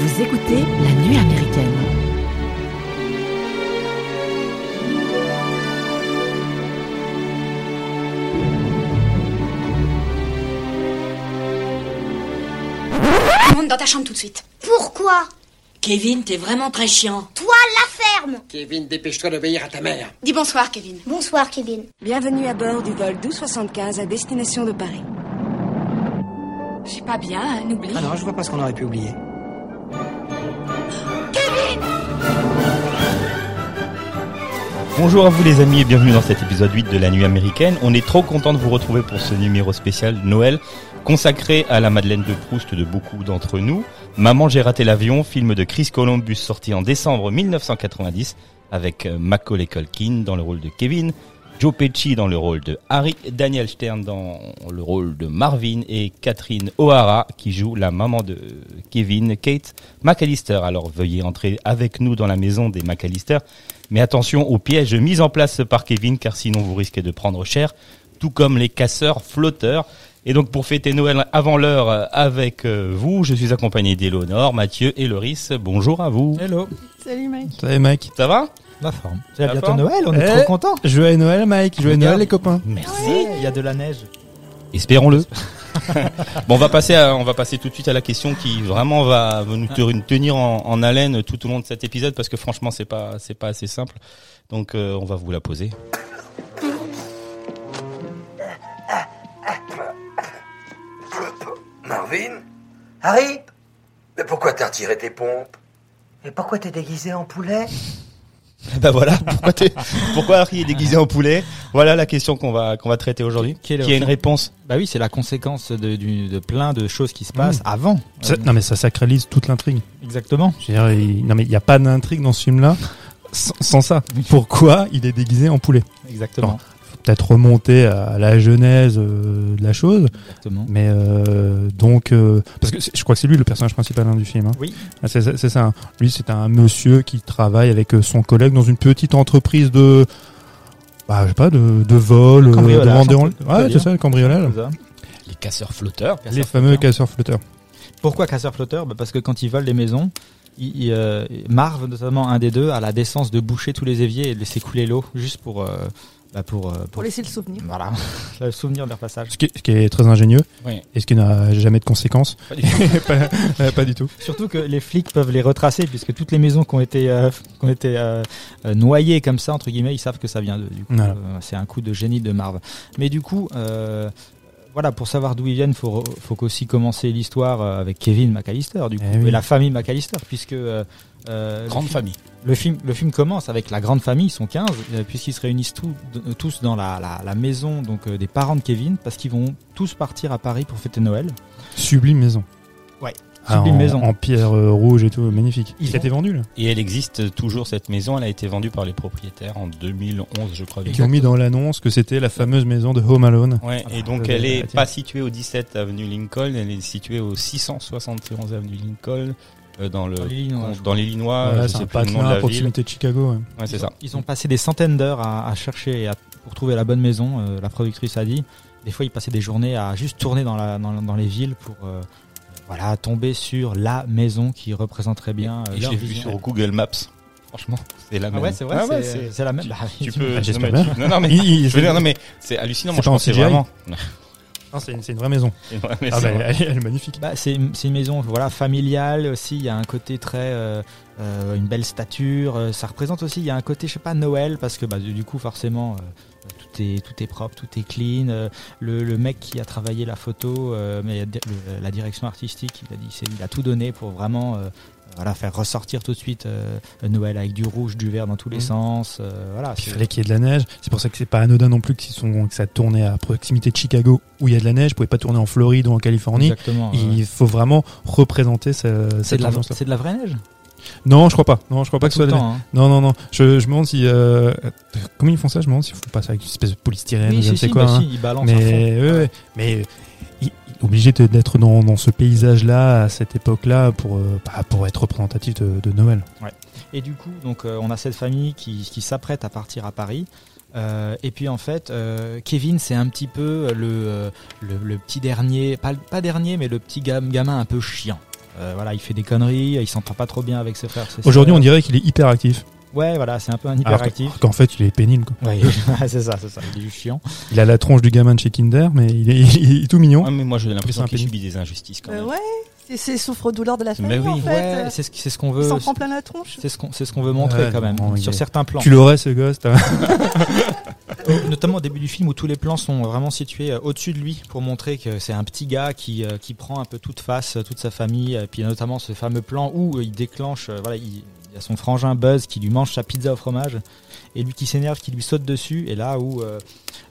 Vous écoutez La Nuit américaine. Monte dans ta chambre tout de suite. Pourquoi Kevin, t'es vraiment très chiant. Toi, la ferme Kevin, dépêche-toi d'obéir à ta mère. Dis bonsoir, Kevin. Bonsoir, Kevin. Bienvenue à bord du vol 1275 à destination de Paris. Je suis pas bien, hein, oublie. Ah non, je vois pas ce qu'on aurait pu oublier. Bonjour à vous les amis et bienvenue dans cet épisode 8 de la nuit américaine. On est trop content de vous retrouver pour ce numéro spécial Noël consacré à la Madeleine de Proust de beaucoup d'entre nous. Maman j'ai raté l'avion, film de Chris Columbus sorti en décembre 1990 avec euh, Macaulay Culkin dans le rôle de Kevin, Joe Pesci dans le rôle de Harry, Daniel Stern dans le rôle de Marvin et Catherine O'Hara qui joue la maman de Kevin, Kate McAllister. Alors veuillez entrer avec nous dans la maison des McAllister, mais attention aux pièges mis en place par Kevin car sinon vous risquez de prendre cher, tout comme les casseurs flotteurs. Et donc pour fêter Noël avant l'heure avec euh, vous, je suis accompagné d'Éléonore, Mathieu et Loris. Bonjour à vous. Hello. Salut Mike. Salut Mike. Ça va? La forme. C'est bientôt forme? Noël, on est Eh. trop contents. Joyeux Noël Mike, joyeux. Noël les copains. Merci. Il y a de la neige. Espérons-le. bon, on va passer, à- on va passer tout de suite à la question qui vraiment va nous te- tenir en, en haleine tout au long de cet épisode parce que franchement c'est pas, c'est pas assez simple. Donc euh, on va vous la poser. Marvin Harry Mais pourquoi t'as retiré tes pompes? Et pourquoi t'es déguisé en poulet? bah voilà, pourquoi, pourquoi Harry est déguisé en poulet Voilà la question qu'on va qu'on va traiter aujourd'hui. Qui a une réponse Bah oui, c'est la conséquence de, du- de plein de choses qui se passent avant. Ça- Euh, non mais ça sacralise toute l'intrigue. Exactement. Je veux dire, il- non mais il n'y a pas d'intrigue dans ce film-là sans, sans ça. Pourquoi il est déguisé en poulet? Exactement. Peut-être remonter à la genèse euh, de la chose, Exactement. mais euh, donc euh, parce que je crois que c'est lui le personnage principal hein, du film. Hein. Oui. Ah, C'est ça- hein. Lui c'est un monsieur qui travaille avec son collègue dans une petite entreprise de bah, je sais pas de, de vol, de peut Ouais, c'est ça le cambriolage. Ça. Les casseurs flotteurs. Les fameux casseurs flotteurs. Pourquoi casseur flotteur bah Parce que quand ils volent les maisons, il, il, euh, Marv, notamment un des deux, a la décence de boucher tous les éviers et de laisser couler l'eau juste pour, euh, bah pour, euh, Pour laisser le souvenir. voilà, le souvenir de leur passage. Ce qui, est, ce qui est très ingénieux Oui. et ce qui n'a jamais de conséquences. Pas du tout. pas, euh, pas du tout. Surtout que les flics peuvent les retracer puisque toutes les maisons qui ont été, euh, qui ont été euh, euh, noyées comme ça entre guillemets, ils savent que ça vient de. Du coup, Voilà. euh, c'est un coup de génie de Marv. Mais du coup, euh, voilà, pour savoir d'où ils viennent, faut faut qu'aussi commencer l'histoire avec Kevin McAllister du coup Eh oui. et la famille McAllister puisque euh, euh, Grande le film- famille. Le film, le film commence avec la grande famille, ils sont 15, euh, puisqu'ils se réunissent tous, euh, tous dans la, la, la maison donc euh, des parents de Kevin, parce qu'ils vont tous partir à Paris pour fêter Noël. Sublime maison. Ouais. Ah, Sublime en, maison. En pierre euh, rouge et tout, magnifique. Ils Il a été vendu là. Et elle existe toujours cette maison. Elle a été vendue par les propriétaires en 2011, je crois. Qui ont mis dans l'annonce que c'était la fameuse maison de Home Alone. Ouais, et donc Euh, elle est pas située au 17 avenue Lincoln, elle est située au 671 avenue Lincoln, euh, dans le Dans l'Illinois, je c'est le nom à la ville. proximité de Chicago. ouais. Ouais, c'est ils, ça. Ont, ils ont passé des centaines d'heures à, à chercher et à- pour trouver la bonne maison, euh, la productrice a dit. Des fois, ils passaient des journées à juste tourner dans, la, dans, dans les villes pour euh, voilà, tomber sur la maison qui représenterait bien euh, Et leur l'ai vu sur Google Maps. Franchement, c'est la Ah même. ouais, c'est vrai, Ah ouais, c'est la même. Bah, Tu tu- peux. Ah, j'espère non, mais non, mais je veux dire, non, mais c'est hallucinant. C'est Moi, je pas en pensais vraiment. Non, c'est une, c'est une vraie maison. Ah bah, elle, elle est magnifique. Bah, c'est c'est une maison voilà familiale aussi. Il y a un côté très euh, euh, une belle stature. euh, ça représente aussi. Il y a un côté je sais pas Noël parce que bah, du coup forcément euh, tout est tout est propre, tout est clean. le, le mec qui a travaillé la photo, euh, mais la direction artistique, il a dit il a tout donné pour vraiment euh, voilà faire ressortir tout de suite euh, Noël avec du rouge, du vert dans tous les Mhm. sens. euh, voilà. Il fallait qu'il y ait de la neige. C'est pour ça que c'est pas anodin non plus qu'ils sont, que ça tournait à proximité de Chicago où il y a de la neige. Vous pouvez pas tourner en Floride ou en Californie. Exactement. ouais. Il faut vraiment représenter ce- C'est cette de, la, ambiance-là. c'est de la vraie neige? Non, je crois pas. Non, je crois pas, que ce soit de hein. Non, non, non. Je, je me demande si. Euh, comment ils font ça? Je me demande s'ils font pas ça avec une espèce de polystyrène ou je si, ne sais si, quoi. bah hein. si, il balance à fond. Mais, ouais, ouais. mais obligé d'être dans, dans ce paysage-là, à cette époque-là, pour, euh, bah, pour être représentatif de, de Noël. Et du coup, donc, euh, on a cette famille qui, qui s'apprête à partir à Paris. Euh, et puis en fait, euh, Kevin, c'est un petit peu le, le, le petit dernier, pas, pas dernier, mais le petit gam- gamin un peu chiant. Euh, voilà, il fait des conneries, il s'entend pas trop bien avec ses frères. Aujourd'hui, on dirait qu'il est hyper actif. Ouais, voilà, c'est un peu un hyperactif. que- qu'en fait, il est pénible. Quoi. Ouais, c'est ça, c'est ça. Il est juste chiant. Il a la tronche du gamin de chez Kinder, mais il est, il est tout mignon. Ouais, mais moi j'ai l'impression qu'il subit des injustices quand Euh, même. ouais, c'est souffre-douleur de la Mais famille oui. en fait. Ouais, Euh, c'est ce, qu'on Il veut. s'en prend plein la tronche. C'est ce qu'on, c'est ce qu'on veut montrer Ouais, quand même non, il sur certains plans. Tu l'aurais, ce gosse. Notamment au début du film où tous les plans sont vraiment situés euh, au-dessus de lui pour montrer que c'est un petit gars qui, euh, qui prend un peu toute face, toute sa famille. Et puis notamment ce fameux plan où il déclenche, voilà, il, il y a son frangin Buzz qui lui mange sa pizza au fromage et lui qui s'énerve, qui lui saute dessus. Et là où euh,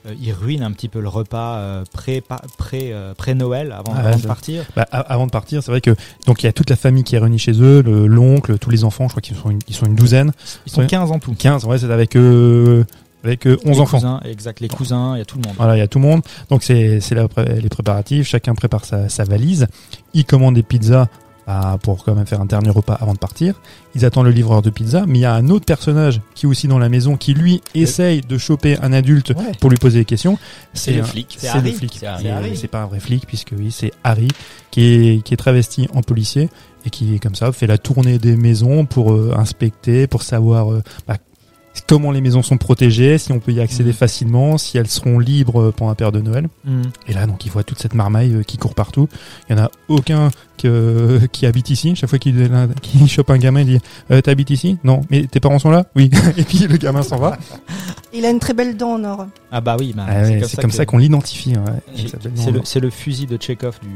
euh, il ruine un petit peu le repas euh, pré, pa- pré, euh, pré-Noël avant, Ah, avant de partir. Bah, avant de partir, c'est vrai que donc il y a toute la famille qui est réunie chez eux, le- l'oncle, tous les enfants. Je crois qu'ils sont une, ils sont une douzaine, Ils sont Ouais. 15 en tout. 15. Ouais, c'est avec avec euh, 11 Les enfants. cousins, exact, les cousins, il y a tout le monde. Voilà, il y a tout le monde. Donc c'est pré- les préparatifs. Chacun prépare sa, sa valise. Ils commandent des pizzas bah, pour quand même faire un dernier repas avant de partir. Ils attendent le livreur de pizza. Mais il y a un autre personnage qui est aussi dans la maison qui lui essaye de choper un adulte Ouais. pour lui poser des questions. C'est le un- flic. C'est le Harry. flic. C'est pas un vrai flic puisque oui, c'est Harry qui est qui est travesti en policier et qui comme ça fait la tournée des maisons pour euh, inspecter, pour savoir euh, bah, comment les maisons sont protégées, si on peut y accéder Mhm. facilement, si elles seront libres euh, pendant la période de Noël. Mhm. Et là, donc, il voit toute cette marmaille qui court partout. Il y en a aucun qui habite ici. Chaque fois qu'il qu'il chope un gamin, il dit euh, T'habites ici? Non. Mais tes parents sont là? Oui. et puis le gamin s'en va. Il a une très belle dent en or. Ah bah oui, bah, Ah ouais, c'est comme, ça qu'on l'identifie. ouais. C'est le, fusil de Chekhov du.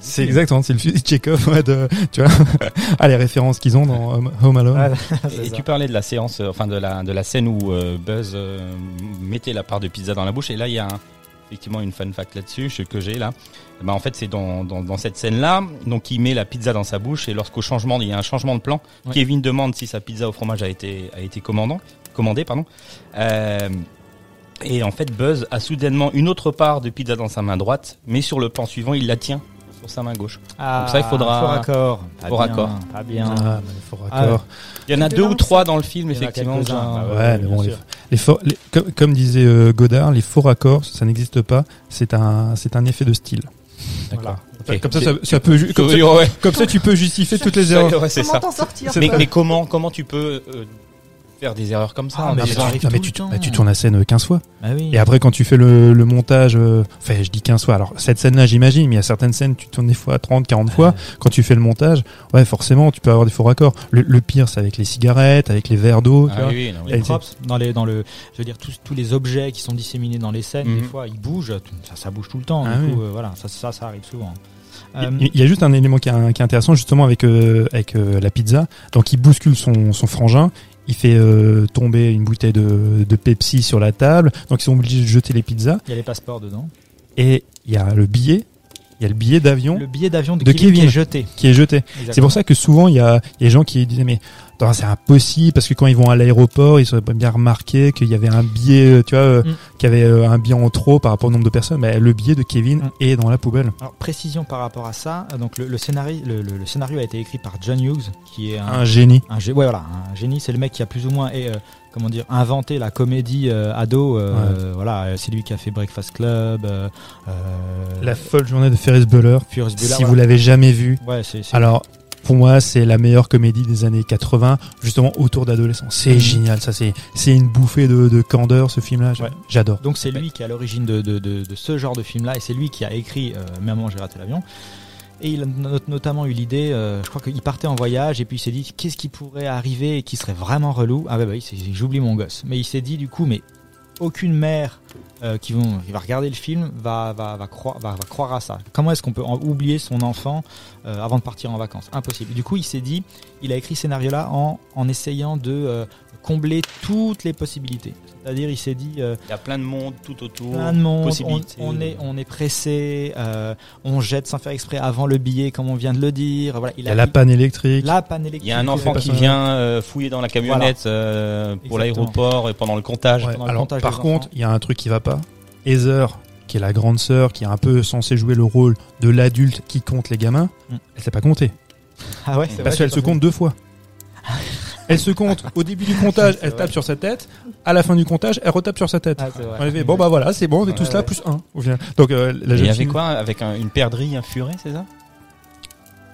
C'est exactement, c'est le fusil de Chekhov, ouais, de, tu vois, ah, les références qu'ils ont dans Home- Alone. Ouais, Et ça. tu parlais de la séance, euh, enfin de la de la scène où euh, Buzz euh, mettait la part de pizza dans la bouche. Et là, il y a un- effectivement une fun fact là-dessus ce que j'ai là. Eh ben, en fait, c'est dans, dans, dans cette scène-là, donc il met la pizza dans sa bouche et lorsqu'au changement, il y a un changement de plan, Ouais. Kevin demande si sa pizza au fromage a été a été commandant, commandée, pardon. Euh, et en fait, Buzz a soudainement une autre part de pizza dans sa main droite, mais sur le plan suivant, il la tient sur sa main gauche. Ah, Donc ça, il faudra- Faux raccord. Pas Faux bien, raccord. Pas bien. Ah, mais il faut Ah raccord. Il y en a deux ou trois dans le film, Il y effectivement. bah Ouais, mais bien bon, les, faux- les- comme, comme disait euh, Godard, les faux raccords, ça n'existe pas. C'est un, c'est un effet de style. D'accord. Voilà. Ok. Comme ça, ça, ça peut, comme, ça, ouais. comme ça, tu peux justifier toutes les erreurs. Ouais, c'est Comment ça. t'en sortir Mais, mais comment, comment tu peux euh, faire des erreurs comme ça Ah, en mais disant- ça arrive Non, mais tout tu, le temps. bah, tu tournes la scène euh, 15 fois. Bah oui. Et après, quand tu fais le, le montage, euh, enfin, je dis 15 fois. Alors, cette scène-là, j'imagine, mais il y a certaines scènes, tu tournes des fois 30, 40 fois. Quand tu fais le montage, ouais, forcément, tu peux avoir des faux raccords. Le, le pire, c'est avec les cigarettes, avec les verres d'eau. Ah oui, oui, props dans les dans le je veux dire tous tous les objets qui sont disséminés dans les scènes Mhm. des fois ils bougent tout- ça ça bouge tout le temps Ah du oui. coup euh, voilà ça ça ça arrive souvent Euh, Il y a juste un élément qui est, qui est intéressant justement avec euh, avec euh, la pizza. Donc il bouscule son, son frangin, il fait euh, tomber une bouteille de, de Pepsi sur la table. Donc ils sont obligés de jeter les pizzas. il y a les passeports dedans Et il y a le billet, il y a le billet d'avion le billet d'avion de, De Kevin, qui est jeté qui est jeté. C'est pour ça que souvent il y a, il y a des gens qui disaient mais c'est impossible parce que quand ils vont à l'aéroport ils auraient bien remarqué qu'il y avait un billet, euh, tu vois, euh, Mm. qu'il y avait euh, un billet en trop par rapport au nombre de personnes. Mais le billet de Kevin Mm. est dans la poubelle. alors précision par rapport à ça donc le, le scénario le, le- le scénario a été écrit par John Hughes qui est un, Un génie. un ouais, voilà, un génie, c'est le mec qui a plus ou moins euh, comment dire inventé la comédie euh, ado. euh, Voilà, c'est lui qui a fait Breakfast Club. euh, La folle journée de Ferris Bueller. Si voilà. vous l'avez jamais vu, Ouais, Alors, pour moi, c'est la meilleure comédie des années 80, justement autour d'adolescents. C'est Mhm. génial, ça c'est c'est une bouffée de, de candeur ce film-là. Ouais. J'adore. Donc c'est lui qui est à l'origine de, de, de, de ce genre de film-là et c'est lui qui a écrit euh, Maman j'ai raté l'avion. Et il a not- notamment eu l'idée, euh, je crois qu'il partait en voyage et puis il s'est dit qu'est-ce qui pourrait arriver et qui serait vraiment relou? Ah bah, bah il s'est dit, j'oublie mon gosse. Mais il s'est dit du coup mais aucune mère euh, qui, vont, va regarder le film va, va, va, croire, va, croire à ça. Comment est-ce qu'on peut oublier son enfant euh, avant de partir en vacances? Impossible. Du coup il s'est dit, il a écrit ce scénario-là en, en essayant de euh, combler toutes les possibilités. C'est-à-dire il s'est dit... euh, Il y a plein de monde tout autour. plein de monde, on, est, on est pressé, euh, on jette sans faire exprès avant le billet, comme on vient de le dire. Voilà, Il y a la panne électrique. la panne électrique. Il y a un enfant qui vient euh, fouiller dans la camionnette euh, pour l'aéroport et pendant le comptage. Ouais, pendant le Alors, comptage par contre, il y a un truc qui va pas. Heather, qui est la grande sœur, qui est un peu censée jouer le rôle de l'adulte qui compte les gamins, Mm. elle sait pas compter. Ah ouais, Parce qu'elle se compte deux fois. Elle se compte au début du comptage, elle tape sur sa tête. À la fin du comptage, elle retape sur sa tête. Ah, c'est vrai. On avait fait, bon bah voilà, c'est bon, on est Ouais, tous là, plus un. Au final. Donc euh, la Et il jeune y avait fille- quoi Avec un- une perdrix, un furet, c'est ça?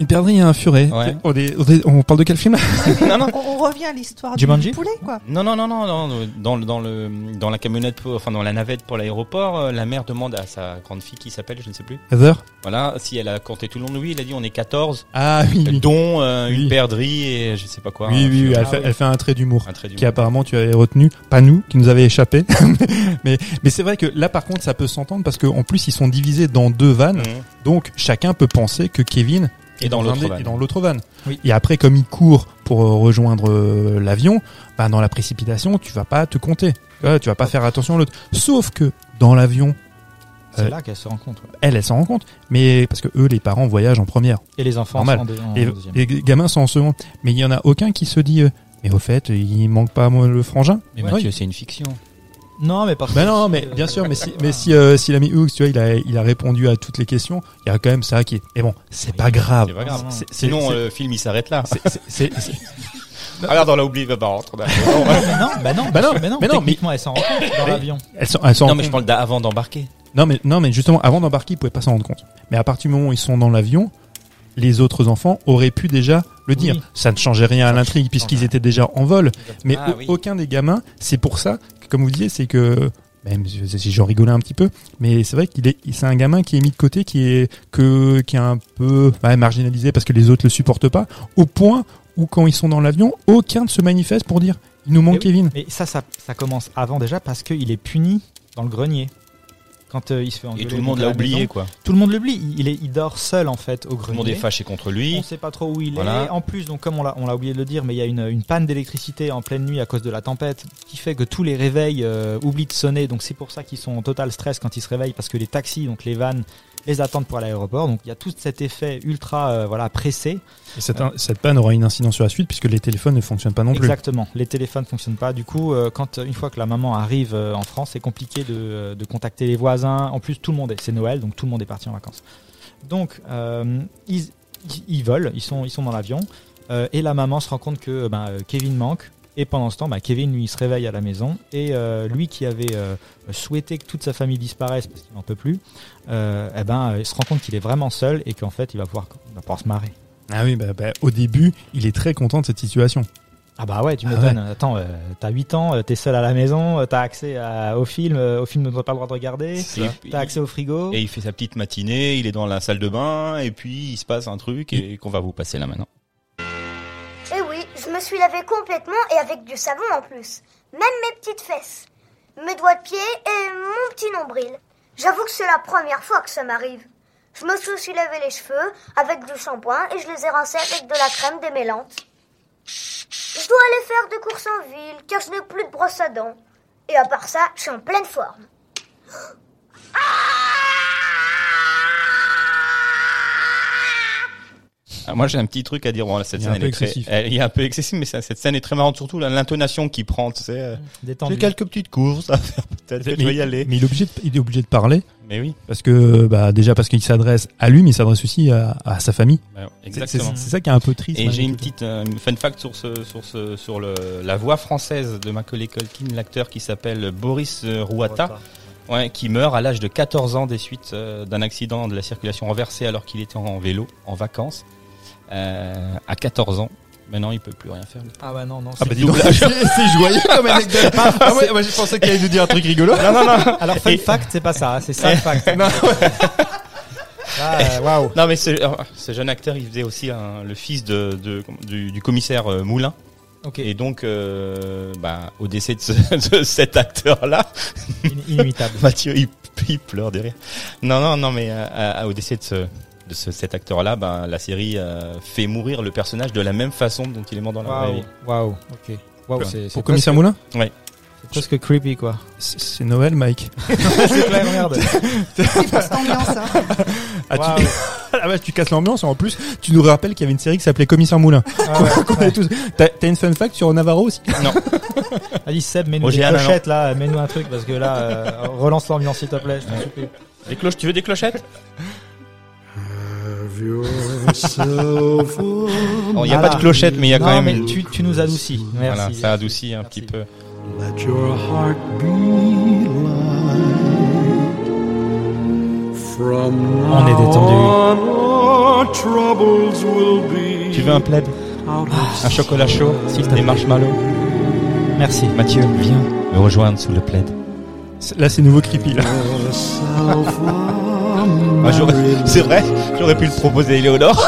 Une perdrix et un furet. Ouais. On, est- on est- on parle de quel film non, non. On, on revient à l'histoire du poulet, quoi. Non, non, non, non, non, dans, le- dans, le, dans la camionnette, pour- enfin dans la navette pour l'aéroport, euh, la mère demande à sa grande fille qui s'appelle, je ne sais plus, Heather voilà, si elle a compté tout le long. Oui, il a dit on est 14, Ah oui, oui. dont euh, Oui. une perdrix et je sais pas quoi. Oui, oui, oui, elle, Ah fait, oui. elle fait un trait d'humour. Un trait Qui apparemment tu avais retenu, pas nous, qui nous avait échappé. mais mais c'est vrai que là par contre ça peut s'entendre parce qu'en plus ils sont divisés dans deux vannes, Mhm. donc chacun peut penser que Kevin Et dans dans l'autre van. Oui. Et après comme il court pour euh, rejoindre euh, l'avion, bah, dans la précipitation tu vas pas te compter, tu, vas pas faire attention à l'autre. Sauf que dans l'avion, C'est Euh, là qu'elle se rencontre. ouais. elle elle s'en rend compte, mais parce que eux les parents voyagent en première. Et les enfants Normal. sont en, deux- en Et deuxième. les gamins sont en second. Mais il y en a aucun qui se dit, mais au fait, il manque pas moi, le frangin. Mais Ouais. Mathieu, c'est une fiction. Non, mais parce Ben que- non, mais euh, bien sûr, mais si, mais si, euh, si l'ami Hooks, tu vois, il a, il a répondu à toutes les questions, il y a quand même ça qui est. Mais bon, c'est pas grave. C'est pas grave. non, non. C'est- c'est- Sinon, c'est- euh, le film il s'arrête là. c'est- c'est- c'est- c'est- Ah, regarde, on l'a oublié, bah, bah, rentre. bah, non, non, bah non, Bah non, mais non, mais non, mais- techniquement, elle s'en rend compte dans Mais- l'avion. elles sont, elles sont non, mais je compte. parle d'avant d'embarquer. Non, mais non, mais justement, avant d'embarquer, ils pouvaient pas s'en rendre compte. Mais à partir du moment où ils sont dans l'avion, les autres enfants auraient pu déjà le dire. Oui. Ça ne changeait rien à l'intrigue puisqu'ils étaient déjà en vol. Mais Ah, oui. aucun des gamins, c'est pour ça comme vous disiez, c'est que même si j'en rigolais un petit peu, mais c'est vrai qu'il est, c'est un gamin qui est mis de côté, qui est que, qui est un peu ouais, marginalisé parce que les autres le supportent pas, au point où quand ils sont dans l'avion, aucun ne se manifeste pour dire il nous manque Mais oui, Kevin. Mais ça, ça, ça commence avant déjà parce qu'il est puni dans le grenier. Quand euh, il se fait engueuler Et tout le monde l'a oublié, quoi. Tout le monde l'oublie. Il, est, il dort seul en fait au grenier. Tout le monde est fâché contre On lui. sait pas trop où il Voilà. est. En plus, donc comme on l'a, on l'a oublié de le dire, mais il y a une, une panne d'électricité en pleine nuit à cause de la tempête, qui fait que tous les réveils euh, oublient de sonner. Donc c'est pour ça qu'ils sont en total stress quand ils se réveillent, parce que les taxis, donc les vannes, les attendent pour l'aéroport. Donc il y a tout cet effet ultra, euh, voilà, pressé. Et cette, cette panne aura une incidence sur la suite puisque les téléphones ne fonctionnent pas non plus. Exactement. Les téléphones fonctionnent pas. Du coup, euh, quand une fois que la maman arrive euh, en France, c'est compliqué de, de contacter les voisins. En plus, tout le monde est, c'est Noël, donc tout le monde est parti en vacances. Donc, ils, ils- volent, ils sont, ils sont dans l'avion, et la maman se rend compte que ben, Kevin manque. Et pendant ce temps, bah, Kevin lui il se réveille à la maison et euh, lui qui avait euh, souhaité que toute sa famille disparaisse parce qu'il n'en peut plus, euh, eh ben, il se rend compte qu'il est vraiment seul et qu'en fait il va pouvoir, il va pouvoir se marrer. Ah oui, bah, bah, au début, il est très content de cette situation. Ah bah ouais, tu Ah m'étonnes. Attends, euh, t'as 8 ans, euh, t'es seul à la maison, euh, t'as accès à- au film, euh, au film dont t'as pas le droit de regarder, t'as accès au frigo. Et il fait sa petite matinée, il est dans la salle de bain, et puis il se passe un truc et qu'on va vous passer là maintenant. Suis lavé complètement et avec du savon en plus. Même mes petites fesses, mes doigts de pied et mon petit nombril. J'avoue que c'est la première fois que ça m'arrive. Je me suis lavé les cheveux avec du shampoing et je les ai rincés avec de la crème démêlante. Je dois aller faire des courses en ville car je n'ai plus de brosse à dents. Et à part ça, je suis en pleine forme. Ah, moi j'ai un petit truc à dire. Bon, là, cette Il scène un elle peu est très, excessif. elle- il est un peu excessif, mais ça- cette scène est très marrante, surtout l'intonation qu'il prend. Tu sais, euh, Détendu. j'ai quelques petites courses à faire. Peut-être que tu vas y aller. mais il est obligé de, il est obligé de parler Mais oui, parce que bah, déjà parce qu'il s'adresse à lui, mais il s'adresse aussi à, à sa famille. bah, C'est- exactement. C'est ça qui est un peu triste. Et j'ai une petite euh, une fun fact sur ce sur ce sur le la voix française de Macaulay Culkin, l'acteur qui s'appelle Boris euh, Rouata, ouais, qui meurt à l'âge de 14 ans des suites euh, d'un accident de la circulation renversée alors qu'il était en vélo en vacances euh, à 14 ans. Maintenant, il peut plus rien faire. Ah bah non, non. Ah c'est bah dis donc, c'est c'est joyeux comme anecdote. Ah ouais, moi je pensais qu'il allait nous dire un truc rigolo. Non, non, non. Alors fun fact, c'est pas ça, hein, c'est ça le fact. Ah, euh, Waouh. Non, mais ce, euh, ce jeune acteur, il faisait aussi un- le fils de, de- du, du commissaire euh, Moulin. Ok. Et donc, euh, bah, au décès de, ce- de cet acteur-là, In- Inimitable. Mathieu, il, il pleure derrière. Non, non, non, mais euh, au décès de, ce, de ce- cet acteur-là, ben, la série euh, fait mourir le personnage de la même façon dont il est mort dans la vraie vie. Waouh. Ok. Waouh. C'est Pour commissaire Moulin C'est presque creepy quoi. C'est Noël, Mike. c'est clair, merde. C'est pas cette ambiance, hein. Ah, Waouh. tu... ah ouais, tu casses l'ambiance. En plus, tu nous rappelles qu'il y avait une série qui s'appelait Commissaire Moulin. Ah ouais. Tous. T'as une fun fact sur Navarro aussi Non, Allez Seb, mets-nous des clochettes là, mets-nous un truc parce que là, euh, relance l'ambiance s'il te plaît, je t'en supplie. des cloches, tu veux des clochettes? Il n'y a pas de clochettes, mais il y a Non, quand même tu, tu nous adoucis. Merci. Voilà, ça adoucit un Merci. petit peu. On est détendu. Tu veux un plaid Un chocolat chaud Des marshmallows Merci. Mathieu, viens me rejoindre sous le plaid. Là, c'est nouveau creepy, là. Ah, j'aurais- c'est vrai, j'aurais pu le proposer à Éléonore.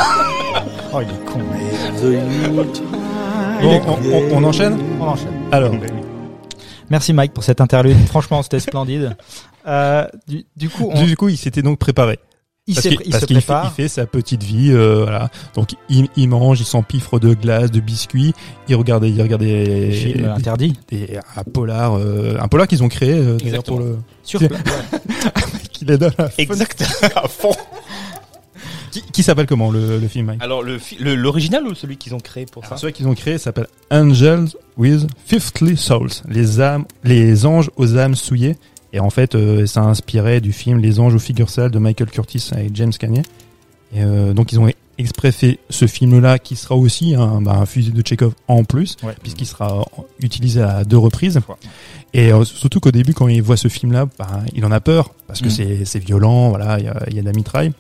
Oh, il est con. Bon, on, on- on enchaîne On enchaîne. Alors, Merci Mike pour cette interlude. Franchement, c'était splendide. Euh, du, du coup, on, du coup, il s'était donc préparé. il, Parce s'est- qu'il il parce se qu'il fait, prépare. il fait sa petite vie, euh, voilà. Donc il, il mange, il s'empiffre de glace, de biscuits. Il regardait, il regardait Film interdit. des- un polar, euh, un polar qu'ils ont créé euh, d'ailleurs pour le. Sur Qui les donne à fond. Exact, à fond. Qui, qui s'appelle comment le, le film Mike? Alors, le l'original ou celui qu'ils ont créé pour ça? Alors, Celui qu'ils ont créé s'appelle Angels with Fifthly Souls, les âmes, les anges aux âmes souillées. Et en fait, euh, ça a inspiré du film Les anges aux figures sales de Michael Curtis et James Cagney. Et euh, donc ils ont exprès fait ce film-là qui sera aussi un, bah, un fusil de Chekhov en plus, Ouais. puisqu'il sera utilisé à deux reprises. Et euh, surtout qu'au début, quand il voit ce film-là, bah, il en a peur parce que Mm. c'est violent, voilà, il y a, il y a de la mitraille.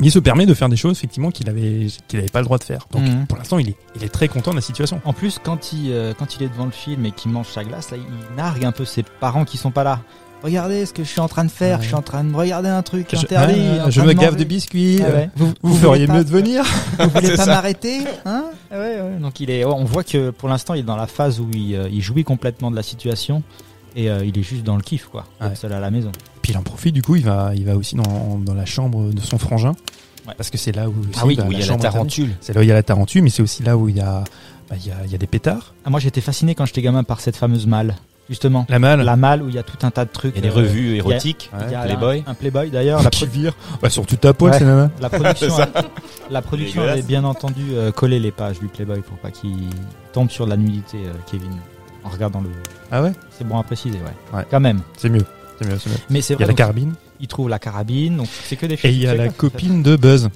Mais il se permet de faire des choses effectivement qu'il avait qu'il avait pas le droit de faire. Donc Mhm. pour l'instant, il est il est très content de la situation. En plus, quand il, euh, quand il est devant le film et qu'il mange sa glace, là, il nargue un peu ses parents qui sont pas là. Regardez ce que je suis en train de faire. Ouais. Je suis en train de regarder un truc Je, interdit. ah, je me de gaffe manger. de biscuits. Ah ouais. Vous, Vous, vous feriez mieux pas- de venir. Vous voulez pas m'arrêter hein ouais, ouais. Donc il est. On voit que pour l'instant, il est dans la phase où il, euh, il jouit complètement de la situation et euh, il est juste dans le kiff, quoi. Ouais. Seul à la maison. Puis il en profite du coup, il va il va aussi dans, dans la chambre de son frangin. Ouais. Parce que c'est là où, aussi, Ah oui, bah, où il y a la tarentule. C'est là où il y a la tarentule, mais c'est aussi là où il y a bah, il y a, il y a des pétards. Ah, moi, j'étais fasciné quand j'étais gamin par cette fameuse malle, justement. La malle. La malle où il y a tout un tas de trucs. Il y a des euh, revues érotiques, il y a Playboy. Un, un Playboy d'ailleurs. La, qui vire. Bah, sur toute ta Ouais. c'est la production, la avait bien entendu euh, collé les pages du Playboy pour pas qu'il tombe sur de la nudité, euh, Kevin. En regardant le. Ah ouais, C'est bon à préciser, ouais. Ouais. Quand même. c'est mieux. C'est mieux, c'est mieux. Mais c'est Il y a la carabine. il trouve la carabine, donc c'est que des Et filles. il y a la copine de Buzz,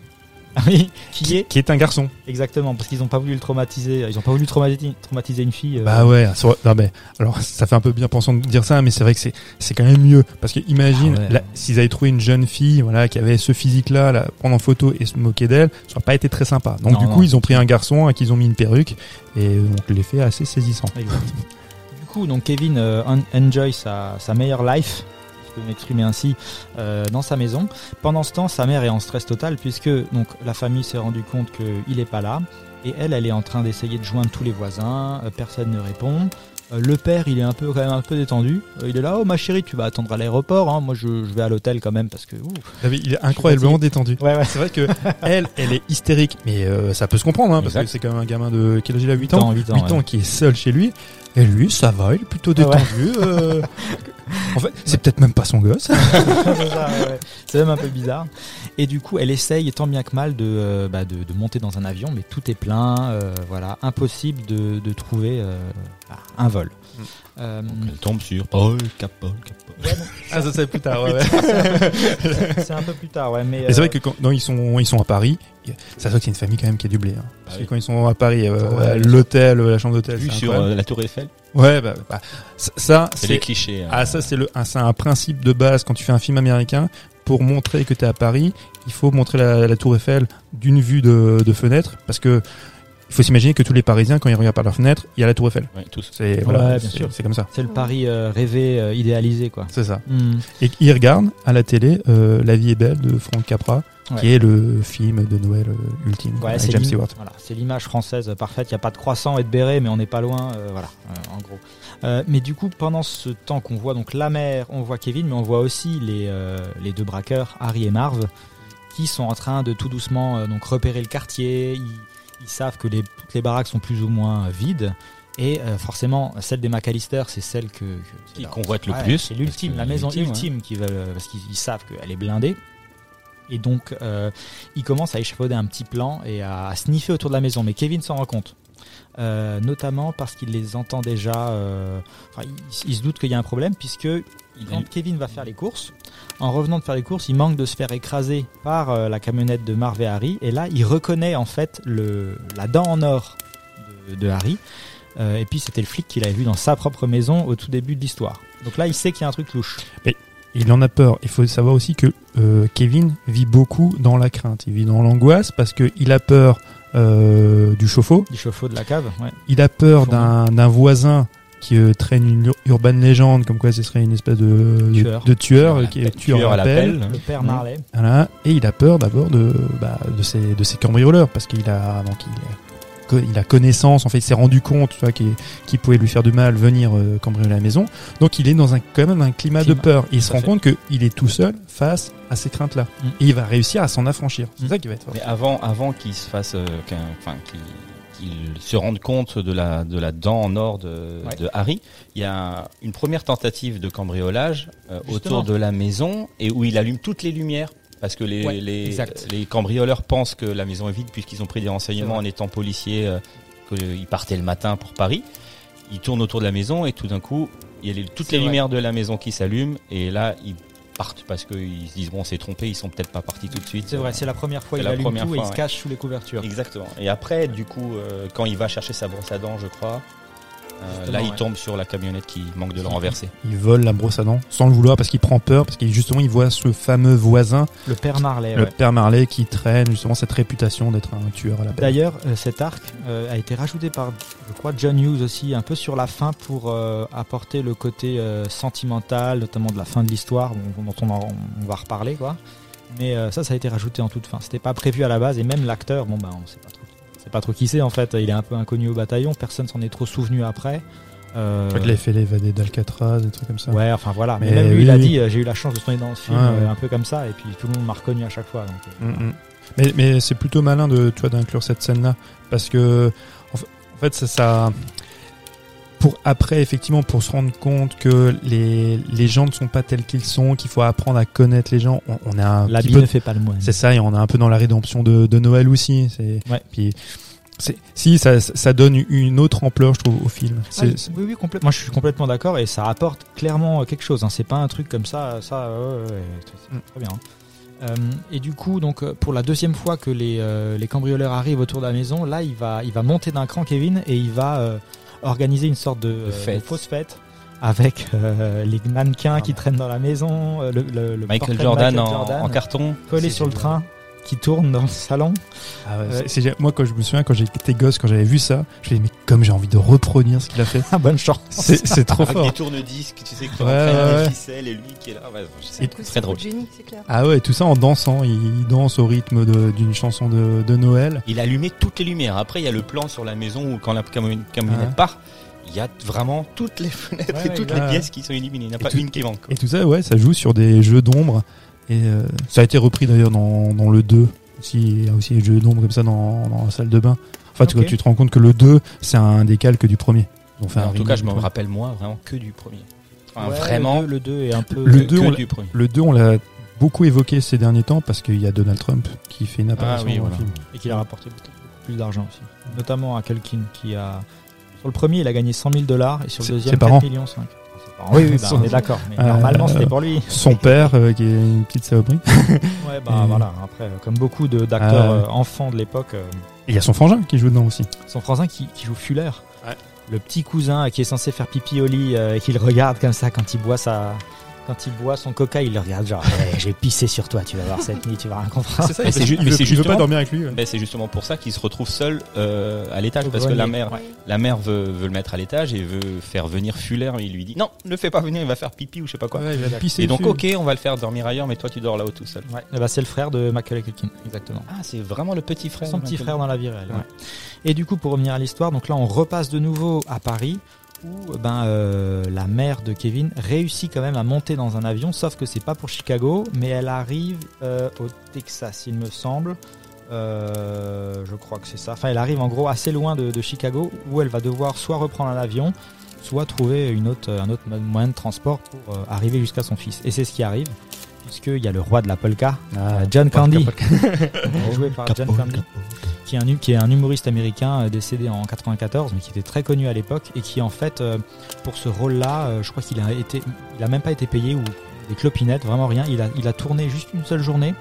oui, qui est qui est un garçon. exactement parce qu'ils ont pas voulu le traumatiser. Ils ont pas voulu traumatiser, traumatiser une fille. euh, Bah ouais, non mais alors ça fait un peu bien pensant de dire ça, mais c'est vrai que c'est c'est quand même mieux parce que imagine Ah ouais. s'ils avaient trouvé une jeune fille, voilà, qui avait ce physique-là, là, prendre en photo et se moquer d'elle, ça aurait pas été très sympa. Donc Non, du non. coup, ils ont pris un garçon à qui ils ont mis une perruque et donc l'effet est assez saisissant. Du coup, donc Kevin euh, en- enjoy sa, sa meilleure life, je peux m'exprimer ainsi, euh, dans sa maison. Pendant ce temps, sa mère est en stress total puisque donc la famille s'est rendu compte qu'il n'est pas là et elle, elle est en train d'essayer de joindre tous les voisins. euh, personne ne répond. Euh, le père, il est un peu quand même un peu détendu. Euh, il est là, oh ma chérie, tu vas attendre à l'aéroport. hein. Moi, je, je vais à l'hôtel quand même parce que. Ah oui, Il est incroyablement détendu. Ouais, ouais. C'est vrai que elle, elle est hystérique, mais euh, ça peut se comprendre, hein, parce que c'est quand même un gamin de quel âge il a 8 Huit ans, ans, huit ans, ouais. qui est seul chez lui. Et lui, ça va, il est plutôt Ah ouais. détendu. euh. En fait, c'est peut-être même pas son gosse. C'est même un peu bizarre. Et du coup, elle essaye tant bien que mal de, euh, bah, de, de monter dans un avion, mais tout est plein. euh, voilà, impossible de, de trouver bah, un vol. Euh, Elle tombe sur Paul Capol. Capol. Ah, ça c'est plus tard. Ouais, ouais. c'est un peu plus tard, ouais. Mais Et c'est euh, vrai que quand non, ils sont ils sont à Paris, ça voit que c'est une famille quand même qui a du blé. hein. Parce Ah que oui. quand ils sont à Paris, euh, Ouais, l'hôtel, la chambre d'hôtel, Vu c'est sur incroyable. euh, la Tour Eiffel. Ouais, bah, bah, ça- C'est les clichés. hein. ah ça c'est le un- c'est un principe de base quand tu fais un film américain pour montrer que tu es à Paris, il faut montrer la, la Tour Eiffel d'une vue de, de fenêtre parce que il faut s'imaginer que tous les Parisiens quand ils regardent par leur fenêtre, il y a la Tour Eiffel. Ouais, tous. C'est voilà, bien c'est- sûr. c'est comme ça. c'est le pari euh, rêvé, euh, idéalisé, quoi. C'est ça. Hmm. Et ils regardent à la télé euh, La vie est belle de Frank Capra, Ouais. qui est le film de Noël euh, ultime Ouais, avec c'est James Stewart. Voilà, c'est l'image française parfaite. Il n'y a pas de croissant et de béret, mais on n'est pas loin. euh, voilà, euh, en gros. Euh, mais du coup, pendant ce temps qu'on voit donc la mère, on voit Kevin, mais on voit aussi les, euh, les deux braqueurs, Harry et Marv, qui sont en train de tout doucement euh, donc repérer le quartier. Ils, ils savent que les, toutes les baraques sont plus ou moins vides. Et euh, forcément, celle des McAllister, c'est celle que, Qui convoitent le Ouais, plus. C'est l'ultime, la maison ultime qui veulent, parce qu'ils ils savent qu'elle est blindée. Et donc, euh, ils commencent à échafauder un petit plan et à, à sniffer autour de la maison. Mais Kevin s'en rend compte. Euh, notamment parce qu'il les entend déjà. euh, enfin, il, il se doute qu'il y a un problème, puisque quand Kevin va faire les courses, en revenant de faire les courses, il manque de se faire écraser par euh, la camionnette de Marv et Harry. Et là, il reconnaît en fait le, la dent en or de, de Harry. Euh, et puis, c'était le flic qu'il avait vu dans sa propre maison au tout début de l'histoire. Donc là, il sait qu'il y a un truc louche. Et il en a peur. Il faut savoir aussi que euh, Kevin vit beaucoup dans la crainte. Il vit dans l'angoisse parce que il a peur du chauffe-eau. Du chauffe-eau de la cave, ouais. Il a peur d'un voisin qui euh, traîne une ur- urbaine légende comme quoi ce serait une espèce de Tueur. de, de tueur, Tueur à qui est tueur, tueur à l'appel. Le père Marley. Voilà. Et il a peur d'abord de, bah, de ces, de ces cambrioleurs parce qu'il a, donc il a, co- il a connaissance, en fait, il s'est rendu compte, tu vois, qu'il qu'il pouvait lui faire du mal, venir euh, cambrioler la maison. Donc il est dans un, quand même un climat, de peur. Et il se rend fait. compte qu'il est tout seul face à ces craintes-là. Mm. Et il va réussir à s'en affranchir. C'est Mm. ça qui va être fort. Mais avant, avant qu'il se fasse, euh, qu'il se rende compte de la, de la dent en or de, Ouais. de Harry, il y a une première tentative de cambriolage euh, autour de la maison et où il allume toutes les lumières. Parce que les, Ouais, les, cambrioleurs pensent que la maison est vide puisqu'ils ont pris des renseignements en étant policiers, euh, qu'ils partaient le matin pour Paris. Ils tournent autour de la maison et tout d'un coup, il y a les- toutes les vrai. lumières de la maison qui s'allument et là, ils partent parce qu'ils se disent bon, on s'est trompé, ils sont peut-être pas partis tout de suite. C'est vrai, c'est la première fois C'est il la allume tout et il se cache sous les couvertures. Exactement. Et après, du coup, euh, quand il va chercher sa brosse à dents, je crois, euh, là, il ouais. tombe sur la camionnette qui manque de le renverser. Il vole la brosse à dents sans le vouloir parce qu'il prend peur, parce qu'il justement il voit ce fameux voisin, Le père Marley. le ouais. père Marley, qui traîne justement cette réputation d'être un tueur à la D'ailleurs, euh, cet arc euh, a été rajouté par, je crois, John Hughes aussi, un peu sur la fin pour euh, apporter le côté euh, sentimental, notamment de la fin de l'histoire, dont on, en- on va reparler, quoi. Mais euh, ça, ça a été rajouté en toute fin. C'était pas prévu à la base, et même l'acteur, bon bah, on sait pas trop, sait pas trop qui c'est en fait. Il est un peu inconnu au bataillon, personne s'en est trop souvenu après. Euh, qu'il avait fait l'évadé d'Alcatraz, des trucs comme ça. Ouais, enfin voilà. Mais, Mais même lui, oui, il a dit, euh, j'ai eu la chance de tourner dans ce film ouais. euh, un peu comme ça, et puis tout le monde m'a reconnu à chaque fois. Donc, euh, Mm, mm. Mais, mais c'est plutôt malin de tu vois d'inclure cette scène là parce que en fa- en fait ça, ça pour après effectivement pour se rendre compte que les, les gens ne sont pas tels qu'ils sont qu'il faut apprendre à connaître les gens on, on est un L'habit ne fait pas le moine. c'est ça et on est un peu dans la rédemption de, de Noël aussi c'est Ouais. puis c'est si ça ça donne une autre ampleur je trouve au film Ah, oui, oui, complètement. Moi, je suis complètement d'accord et ça apporte clairement quelque chose. Hein. C'est pas un truc comme ça, ça, ouais, Mm. très bien. Euh, et du coup, donc euh, pour la deuxième fois que les, euh, les cambrioleurs arrivent autour de la maison, là, il va, il va monter d'un cran, Kevin, et il va organiser une sorte de, euh, fête. de fausse fête avec euh, les mannequins qui traînent dans la maison, euh, le, le- le portrait Michael Jordan, Michael en, Jordan en carton. collé sur le train qui tourne dans le salon. ah ouais, c'est- moi quand je me souviens quand j'étais gosse quand j'avais vu ça je me dis mais comme j'ai envie de reproduire ce qu'il a fait Ah, bonne chance. c'est trop Avec fort des tourne-disques, tu sais, qui Ouais, ouais, des ficelles et lui qui est là. Ouais, C'est très drôle. génie, c'est clair. Ah ouais, tout ça en dansant. Il danse au rythme d'une chanson de, de Noël. Il a allumé toutes les lumières. Après, il y a le plan sur la maison où quand la camion- camionnette Ouais. part, il y a vraiment toutes les fenêtres Ouais, et toutes les pièces qui sont illuminées. Il n'y en a Et pas tout- une qui manque. quoi. Et tout ça, ouais, ça joue sur des jeux d'ombre. Et euh, ça a été repris d'ailleurs dans, dans le 2. Aussi, il y a aussi des jeux d'ombre comme ça dans, dans la salle de bain. Enfin, tu, Ok. tu te rends compte que le 2, c'est un décalque du premier. Fait un en tout cas, je me rappelle moi vraiment que du premier. Enfin, Ouais, vraiment Le 2 est un peu. Le que, deux, que on l'a- du premier. Le 2, on l'a beaucoup évoqué ces derniers temps parce qu'il y a Donald Trump qui fait une apparition Ah oui, dans voilà. le film. et qu'il a rapporté beaucoup plus d'argent aussi. Notamment à Culkin qui a sur le premier il a gagné 100 000 dollars et sur le deuxième parents. 4 millions 5. Oui, oui, bah, Son- on est d'accord. Mais Euh, normalement c'était pour lui. Son père, euh, qui est une petite saloperie. Ouais, bah Et- voilà. Après, euh, comme beaucoup de- d'acteurs euh, enfants de l'époque, euh, Et il y a son frangin qui joue dedans aussi. son frangin qui, qui joue Fuller. Ouais. Le petit cousin euh, qui est censé faire pipi au lit euh, et qui le regarde comme ça quand il boit sa. Quand il boit son coca, il le regarde genre Eh, j'ai pissé sur toi, tu vas voir cette nuit, tu vas rien comprendre. C'est ça, Mais c'est pas justement- dormir avec lui. ouais. C'est justement pour ça qu'il se retrouve seul euh, à l'étage Au parce que la mère, Ouais. la mère veut, veut le mettre à l'étage et veut faire venir Fuller. Il lui dit non, ne le fais pas venir, il va faire pipi ou je sais pas quoi. Ouais, il va pisser et donc dessus. ok, on va le faire dormir ailleurs, mais toi tu dors là-haut tout seul. Ouais, ben, c'est le frère de Macaulay Culkin, exactement. Ah, c'est vraiment le petit frère. Son petit frère dans la vie réelle. Ouais. ouais. Et du coup, pour revenir à l'histoire, donc là, on repasse de nouveau à Paris où ben euh, la mère de Kevin réussit quand même à monter dans un avion, sauf que c'est pas pour Chicago, mais elle arrive euh, au Texas, il me semble. Euh, je crois que c'est ça. Enfin, elle arrive en gros assez loin de, de Chicago où elle va devoir soit reprendre un avion, soit trouver une autre, un autre moyen de transport pour arriver jusqu'à son fils. Et c'est ce qui arrive, puisqu'il y a le roi de la polka, Ah, John Candy, joué par John Candy qui est un, qui est un humoriste américain euh, décédé en 94, mais qui était très connu à l'époque et qui en fait, euh, pour ce rôle-là, euh, je crois qu'il a été, il a même pas été payé ou des clopinettes, vraiment rien. Il a, il a tourné juste une seule journée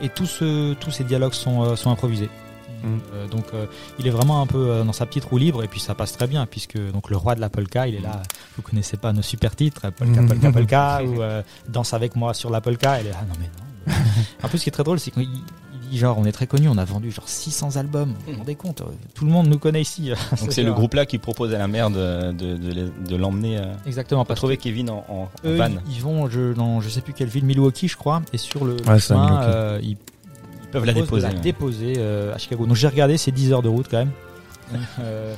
et tous ce- tous ces dialogues sont, sont improvisés. Euh, donc euh, il est vraiment un peu euh, dans sa petite roue libre et puis ça passe très bien puisque donc le roi de la polka, il est là. Vous connaissez pas nos super titres, polka, polka, polka ou danse avec moi sur la polka. Elle est là, non mais non. en plus, ce qui est très drôle, c'est qu'il genre on est très connu, on a vendu genre 600 albums. Vous vous rendez compte euh, Tout le monde nous connaît ici. Donc c'est le groupe-là qui propose à la mère de, de, de, de l'emmener. euh, Exactement. Pas Parce trouver Kevin en, en, van. ils, ils vont je, dans je sais plus quelle ville, Milwaukee, je crois, et sur le Ouais, chemin, euh, ils, ils peuvent la déposer, la ouais. déposer euh, à Chicago. Donc j'ai regardé, c'est 10 heures de route quand même. Donc, euh,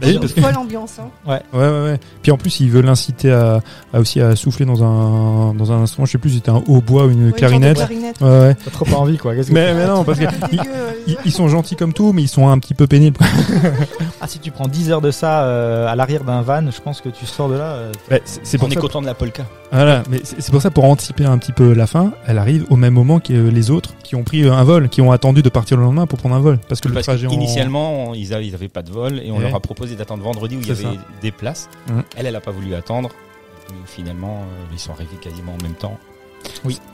Bah oui, parce que- Folle ambiance. Hein. ouais. Ouais, ouais, ouais. Puis en plus, ils veulent l'inciter à, à aussi à souffler dans un, dans un instrument. Je sais plus si c'était un hautbois ou une Ouais, une sorte de clarinette. clarinette. Ouais, ouais. T'as trop pas envie quoi. Qu'est-ce que Mais, non, parce que ils, euh, ils- ils sont gentils comme tout, mais ils sont un petit peu pénibles. Ah si tu prends 10 heures de ça euh, à l'arrière d'un van, je pense que tu sors de là. euh, c'est pour On est content de la polka. Voilà, mais c'est pour ça pour anticiper un petit peu la fin, elle arrive au même moment que les autres qui ont pris un vol, qui ont attendu de partir le lendemain pour prendre un vol, parce que le Parce trajet en- qu'initialement, ils avaient, ils avaient pas de vol et on Ouais. leur a proposé d'attendre vendredi où il y avait ça. des places. Mhm. Elle, elle a pas voulu attendre. Et finalement, euh, ils sont arrivés quasiment en même temps.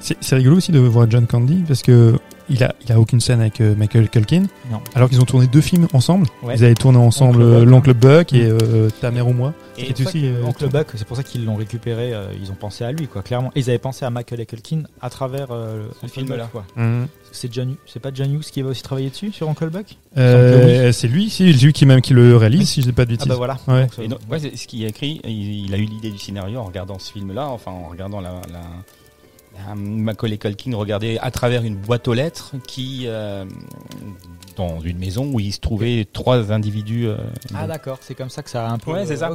C'est c'est rigolo aussi de voir John Candy parce que il a, il a aucune scène avec euh, Michael Culkin. Non. Alors qu'ils ont tourné deux films ensemble. Ouais. Ils avaient tourné ensemble euh, Buck. L'Oncle Buck et euh, Ta mère ou moi. Et C'était aussi, euh, Oncle Buck, c'est pour ça qu'ils l'ont récupéré. euh, ils ont pensé à lui, quoi. Clairement, Et ils avaient pensé à Michael Culkin à travers euh, Ce film-là. Mhm. C'est John, c'est pas John Hughes qui va aussi travailler dessus sur Oncle Buck? Euh, C'est lui, c'est lui qui même qui le réalise, si je dis pas de Ah bêtises. bah voilà. Ouais. Donc, Et donc, ouais, c'est ce qu'il a écrit, il, il a eu l'idée du scénario en regardant ce film-là, enfin en regardant la Macaulay Culkin regarder à travers une boîte aux lettres qui, euh, dans une maison où il se trouvait trois individus. euh, Ah d'accord, c'est comme ça que ça a un peu. Ouais, c'est ça.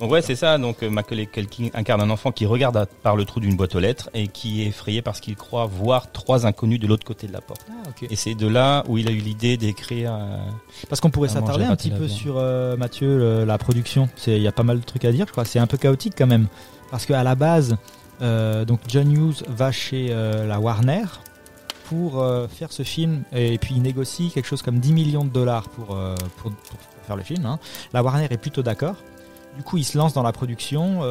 Donc ouais, c'est ça. Donc euh, Macaulay Culkin incarne un enfant qui regarde à- par le trou d'une boîte aux lettres et qui est effrayé parce qu'il croit voir trois inconnus de l'autre côté de la porte. Ah. Et c'est de là où il a eu l'idée d'écrire. euh, Parce qu'on pourrait Ah, s'attarder un petit peu sur Mathieu, la production. Il y a pas mal de trucs à dire, je crois. C'est un peu chaotique quand même, parce qu'à la base, euh, donc John Hughes va chez euh, la Warner pour euh, faire ce film, et puis il négocie quelque chose comme 10 millions de dollars pour faire le film. hein. La Warner est plutôt d'accord. Du coup, il se lance dans la production.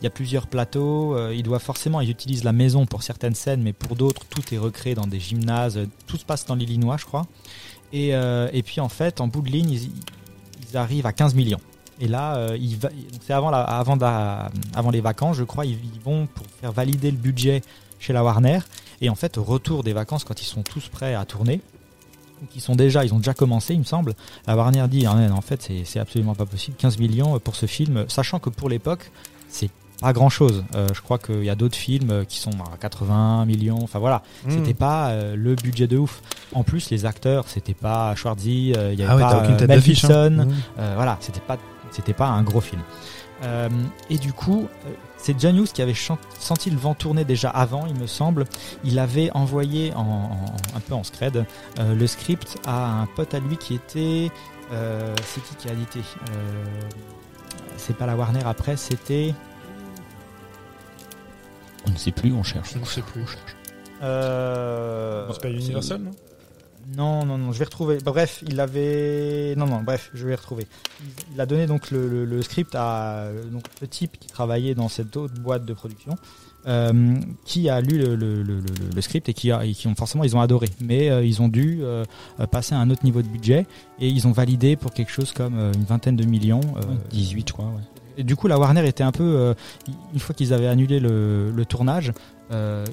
Il y a plusieurs plateaux. il doit forcément, il utilise la maison pour certaines scènes, mais pour d'autres, tout est recréé dans des gymnases. Tout se passe dans l'Illinois, je crois. Et, puis en fait, en bout de ligne, ils, ils arrivent à 15 millions. Et là, euh, il va- donc c'est avant, la- avant, la- avant les vacances, je crois, ils, ils vont pour faire valider le budget chez la Warner. Et en fait, au retour des vacances, quand ils sont tous prêts à tourner, ils sont déjà, ils ont déjà commencé, il me semble. La Warner dit, Ah, non, en fait, c'est- absolument pas possible, 15 millions pour ce film, sachant que pour l'époque, c'est pas grand chose. je crois qu'il y a d'autres films qui sont à 80 millions. Enfin voilà, Mm. c'était pas euh, le budget de ouf. En plus, les acteurs, c'était pas Schwarzy, euh, il y avait Ah ouais, pas euh, tête Mel hein. Gibson. Mm. Euh, voilà, c'était pas, c'était pas un gros film. Euh, et du coup, euh, c'est John Hughes qui avait senti le vent tourner déjà avant, il me semble. Il avait envoyé en, en- un peu en scred euh, le script à un pote à lui qui était, euh, c'est qui qui a édité Euh, C'est pas la Warner après, c'était. On ne sait plus, on cherche. Je ne sais plus. Euh, c'est pas Universal, non? Non, non, non, je vais retrouver. Bah, bref, il avait. Non, non, bref, je vais retrouver. Il, a donné donc le, le- le script à donc, le type qui travaillait dans cette autre boîte de production, euh, qui a lu le, le- script et qui, a, et qui ont forcément ils ont adoré. Mais euh, ils ont dû euh, passer à un autre niveau de budget et ils ont validé pour quelque chose comme une vingtaine de millions. euh, 18, je crois. Ouais. et du coup, la Warner était un peu. une fois qu'ils avaient annulé le, le tournage,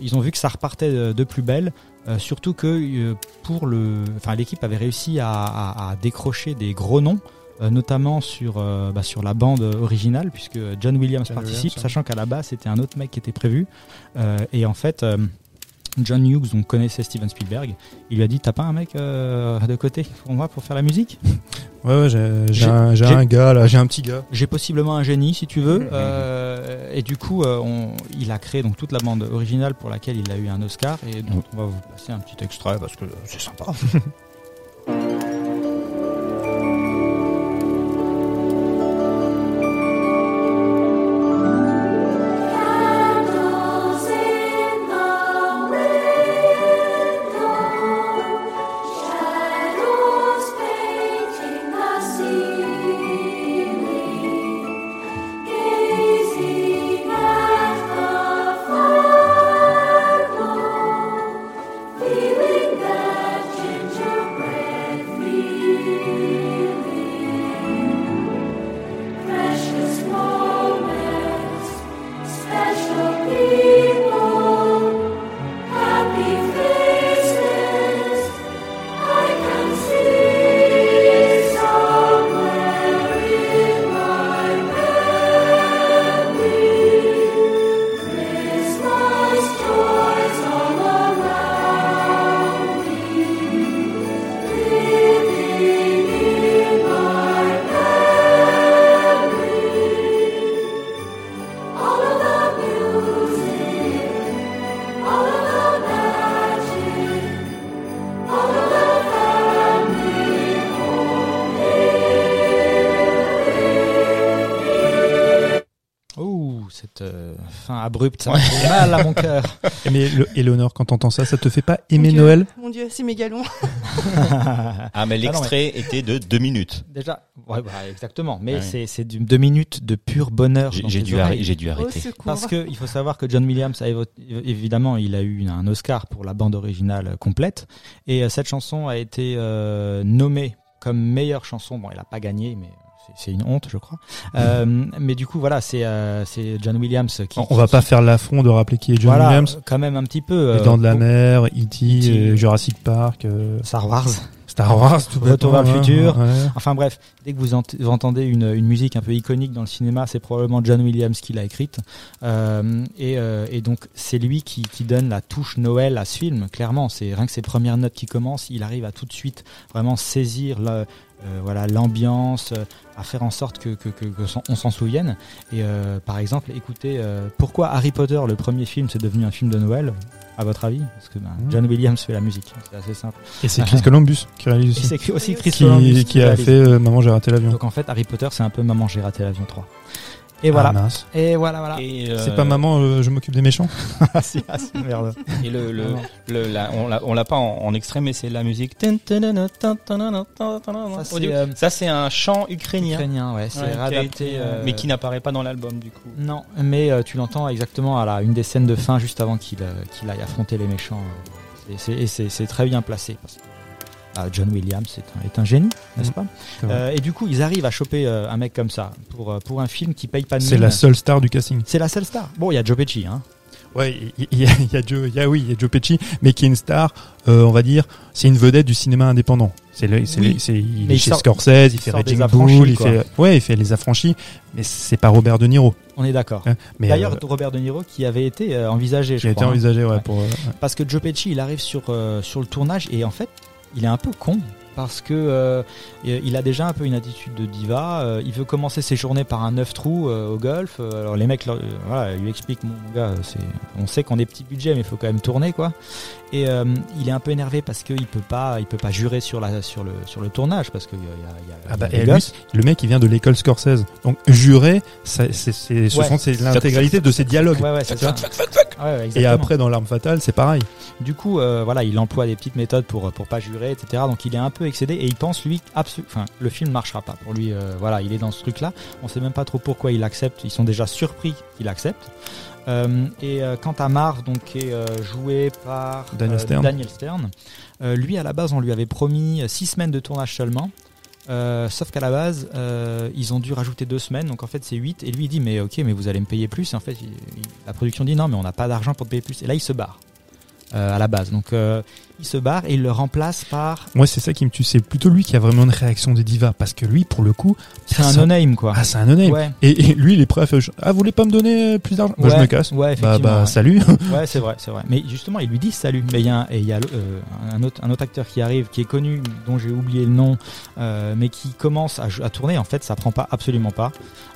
ils ont vu que ça repartait de, de plus belle. Euh, surtout que euh, pour le, enfin, l'équipe avait réussi à, à- à décrocher des gros noms, euh, notamment sur, bah, sur la bande originale, puisque John Williams John participe, Williams, sachant qu'à la base c'était un autre mec qui était prévu. Euh, et en fait. John Hughes, on connaissait Steven Spielberg. Il lui a dit T'as pas un mec euh, de côté pour moi pour faire la musique? Ouais, ouais, j'ai un, gars là, j'ai un petit gars. j'ai possiblement un génie si tu veux. Euh, et du coup, euh, on- il a créé donc toute la bande originale pour laquelle il a eu un Oscar. Et donc, on va vous passer un petit extrait parce que c'est sympa. abrupte, ça m'a fait mal à mon cœur. Mais le, Eleonore, quand t'entends ça, ça te fait pas aimer Mon Dieu, Noël? Mon Dieu, c'est mégalon. Ah, mais l'extrait était de deux minutes. Déjà, ouais, bah, exactement. Mais Ah oui. c'est deux minutes de pur bonheur. J'ai dû, arrêter- dû. Parce que il faut savoir que John Williams a évidemment il a eu un Oscar pour la bande originale euh, complète et euh, cette chanson a été euh, nommée comme meilleure chanson. Bon, elle a pas gagné, mais c'est- une honte, je crois. Euh, mais du coup, voilà, c'est euh, c'est John Williams qui. On va pas faire l'affront de rappeler qui est John voilà, Williams. quand même un petit peu. Les euh, Dents de la Mer, E.T., E.T., euh, Jurassic Park, euh, Star Wars. Star Wars, tout Retour vers le bêtement, futur. ouais. Enfin bref, dès que vous, ent- vous entendez une, une musique un peu iconique dans le cinéma, c'est probablement John Williams qui l'a écrite. Euh, et, euh, et donc c'est lui qui, qui donne la touche Noël à ce film. Clairement, c'est rien que ses premières notes qui commencent, il arrive à tout de suite vraiment saisir le, voilà l'ambiance, euh, à faire en sorte que, que, que- que s'en- on s'en souvienne. Et euh, par exemple, écoutez, euh, pourquoi Harry Potter, le premier film, c'est devenu un film de Noël À votre avis? Parce que ben, Mmh. John Williams fait la musique. C'est assez simple. Et c'est Chris Columbus qui réalise Et aussi. c'est aussi Chris Columbus Qui, qui a réalise. fait euh, Maman, j'ai raté l'avion. Donc en fait, Harry Potter, c'est un peu Maman, j'ai raté l'avion 3. Et voilà. Ah, mince. Et voilà, voilà. Et, euh, C'est pas Maman, euh, je m'occupe des méchants Ah, si, ah, si, merde. Et le, le, Ah le- la- on l'a, on l'a pas en, en extrait, mais c'est la musique. Ça, c'est, euh, Ça, c'est un chant ukrainien, Ukrainien, ouais, c'est Ouais, qui a réadapté. été, euh, mais qui n'apparaît pas dans l'album du coup. Non, mais euh, tu l'entends exactement à la, une des scènes de fin juste avant qu'il euh, qu'il aille affronter les méchants. euh, Et c'est- et c'est c'est très bien placé. Parce que, bah, John Williams est un, est un génie, n'est-ce Mhm. pas. Euh, Et du coup, ils arrivent à choper euh, un mec comme ça pour, euh, pour un film qui paye pas de C'est la seule star du casting. C'est la seule star. Bon, il y a Joe Pesci, hein. Ouais, il y, a- il y a Joe, y a oui, il y a Joe Pesci, mais qui est une star, euh, on va dire, c'est une vedette du cinéma indépendant. C'est le, c'est Oui. le- il Mais est il chez sort- Scorsese, il, il fait Raging Bull, il fait, ouais, il fait les affranchis, mais c'est pas Robert De Niro. On est d'accord. hein. Mais D'ailleurs, euh, Robert De Niro qui avait été envisagé, qui je a été hein. envisagé, ouais, Ouais. pour. ouais. Parce que Joe Pesci, il arrive sur, euh, sur le tournage et en fait, il est un peu con. Parce que euh, il a déjà un peu une attitude de diva. euh, il veut commencer ses journées par un 9 trous euh, au golf. Euh, alors les mecs, leur- euh, voilà, lui expliquent, mon gars, c'est, on sait qu'on est petit budget, mais il faut quand même tourner, quoi. Et euh, il est un peu énervé parce qu'il peut pas, il peut pas jurer sur la, sur le, sur le tournage parce qu'il y a, y a- il y a Ah bah, lui, le mec, il vient de l'école Scorsese. Donc, jurer, c'est, ce sont l'intégralité de ses dialogues. Ouais, ouais. Ouais, Et après, dans L'arme fatale, c'est pareil. Du coup, euh, voilà, il emploie des petites méthodes pour pour pas jurer, etc. Donc il est un peu excédé et il pense lui, enfin, le film marchera pas pour lui. euh, voilà, il est dans ce truc-là. On sait même pas trop pourquoi il accepte. Ils sont déjà surpris qu'il accepte. Euh, et euh, quant à Marv, donc qui est euh, joué par Daniel Stern. Daniel Stern, lui à la base on lui avait promis six semaines de tournage seulement. Euh, sauf qu'à la base, euh, ils ont dû rajouter deux semaines, donc en fait c'est 8 Et lui il dit mais ok, mais vous allez me payer plus. Et en fait, la production dit non, mais on n'a pas d'argent pour te payer plus. Et là il se barre euh, à la base. Donc il se barre et il le remplace par. Moi, c'est ça qui me tue. C'est plutôt lui qui a vraiment une réaction de diva. Parce que lui, pour le coup. C'est un no-name quoi. Ah, c'est un no-name. Ouais. Et, et lui, il est prêt à faire. Ah, vous voulez pas me donner euh, plus d'argent? Bah, je Ouais, me casse. ouais, bah, effectivement, bah, ouais. salut. Ouais, c'est vrai, c'est vrai. Mais justement, il lui dit salut. Mais il y a, un, et y a euh, un, autre, un autre acteur qui arrive, qui est connu, dont j'ai oublié le nom, euh, mais qui commence à, tourner. En fait, ça prend pas absolument pas.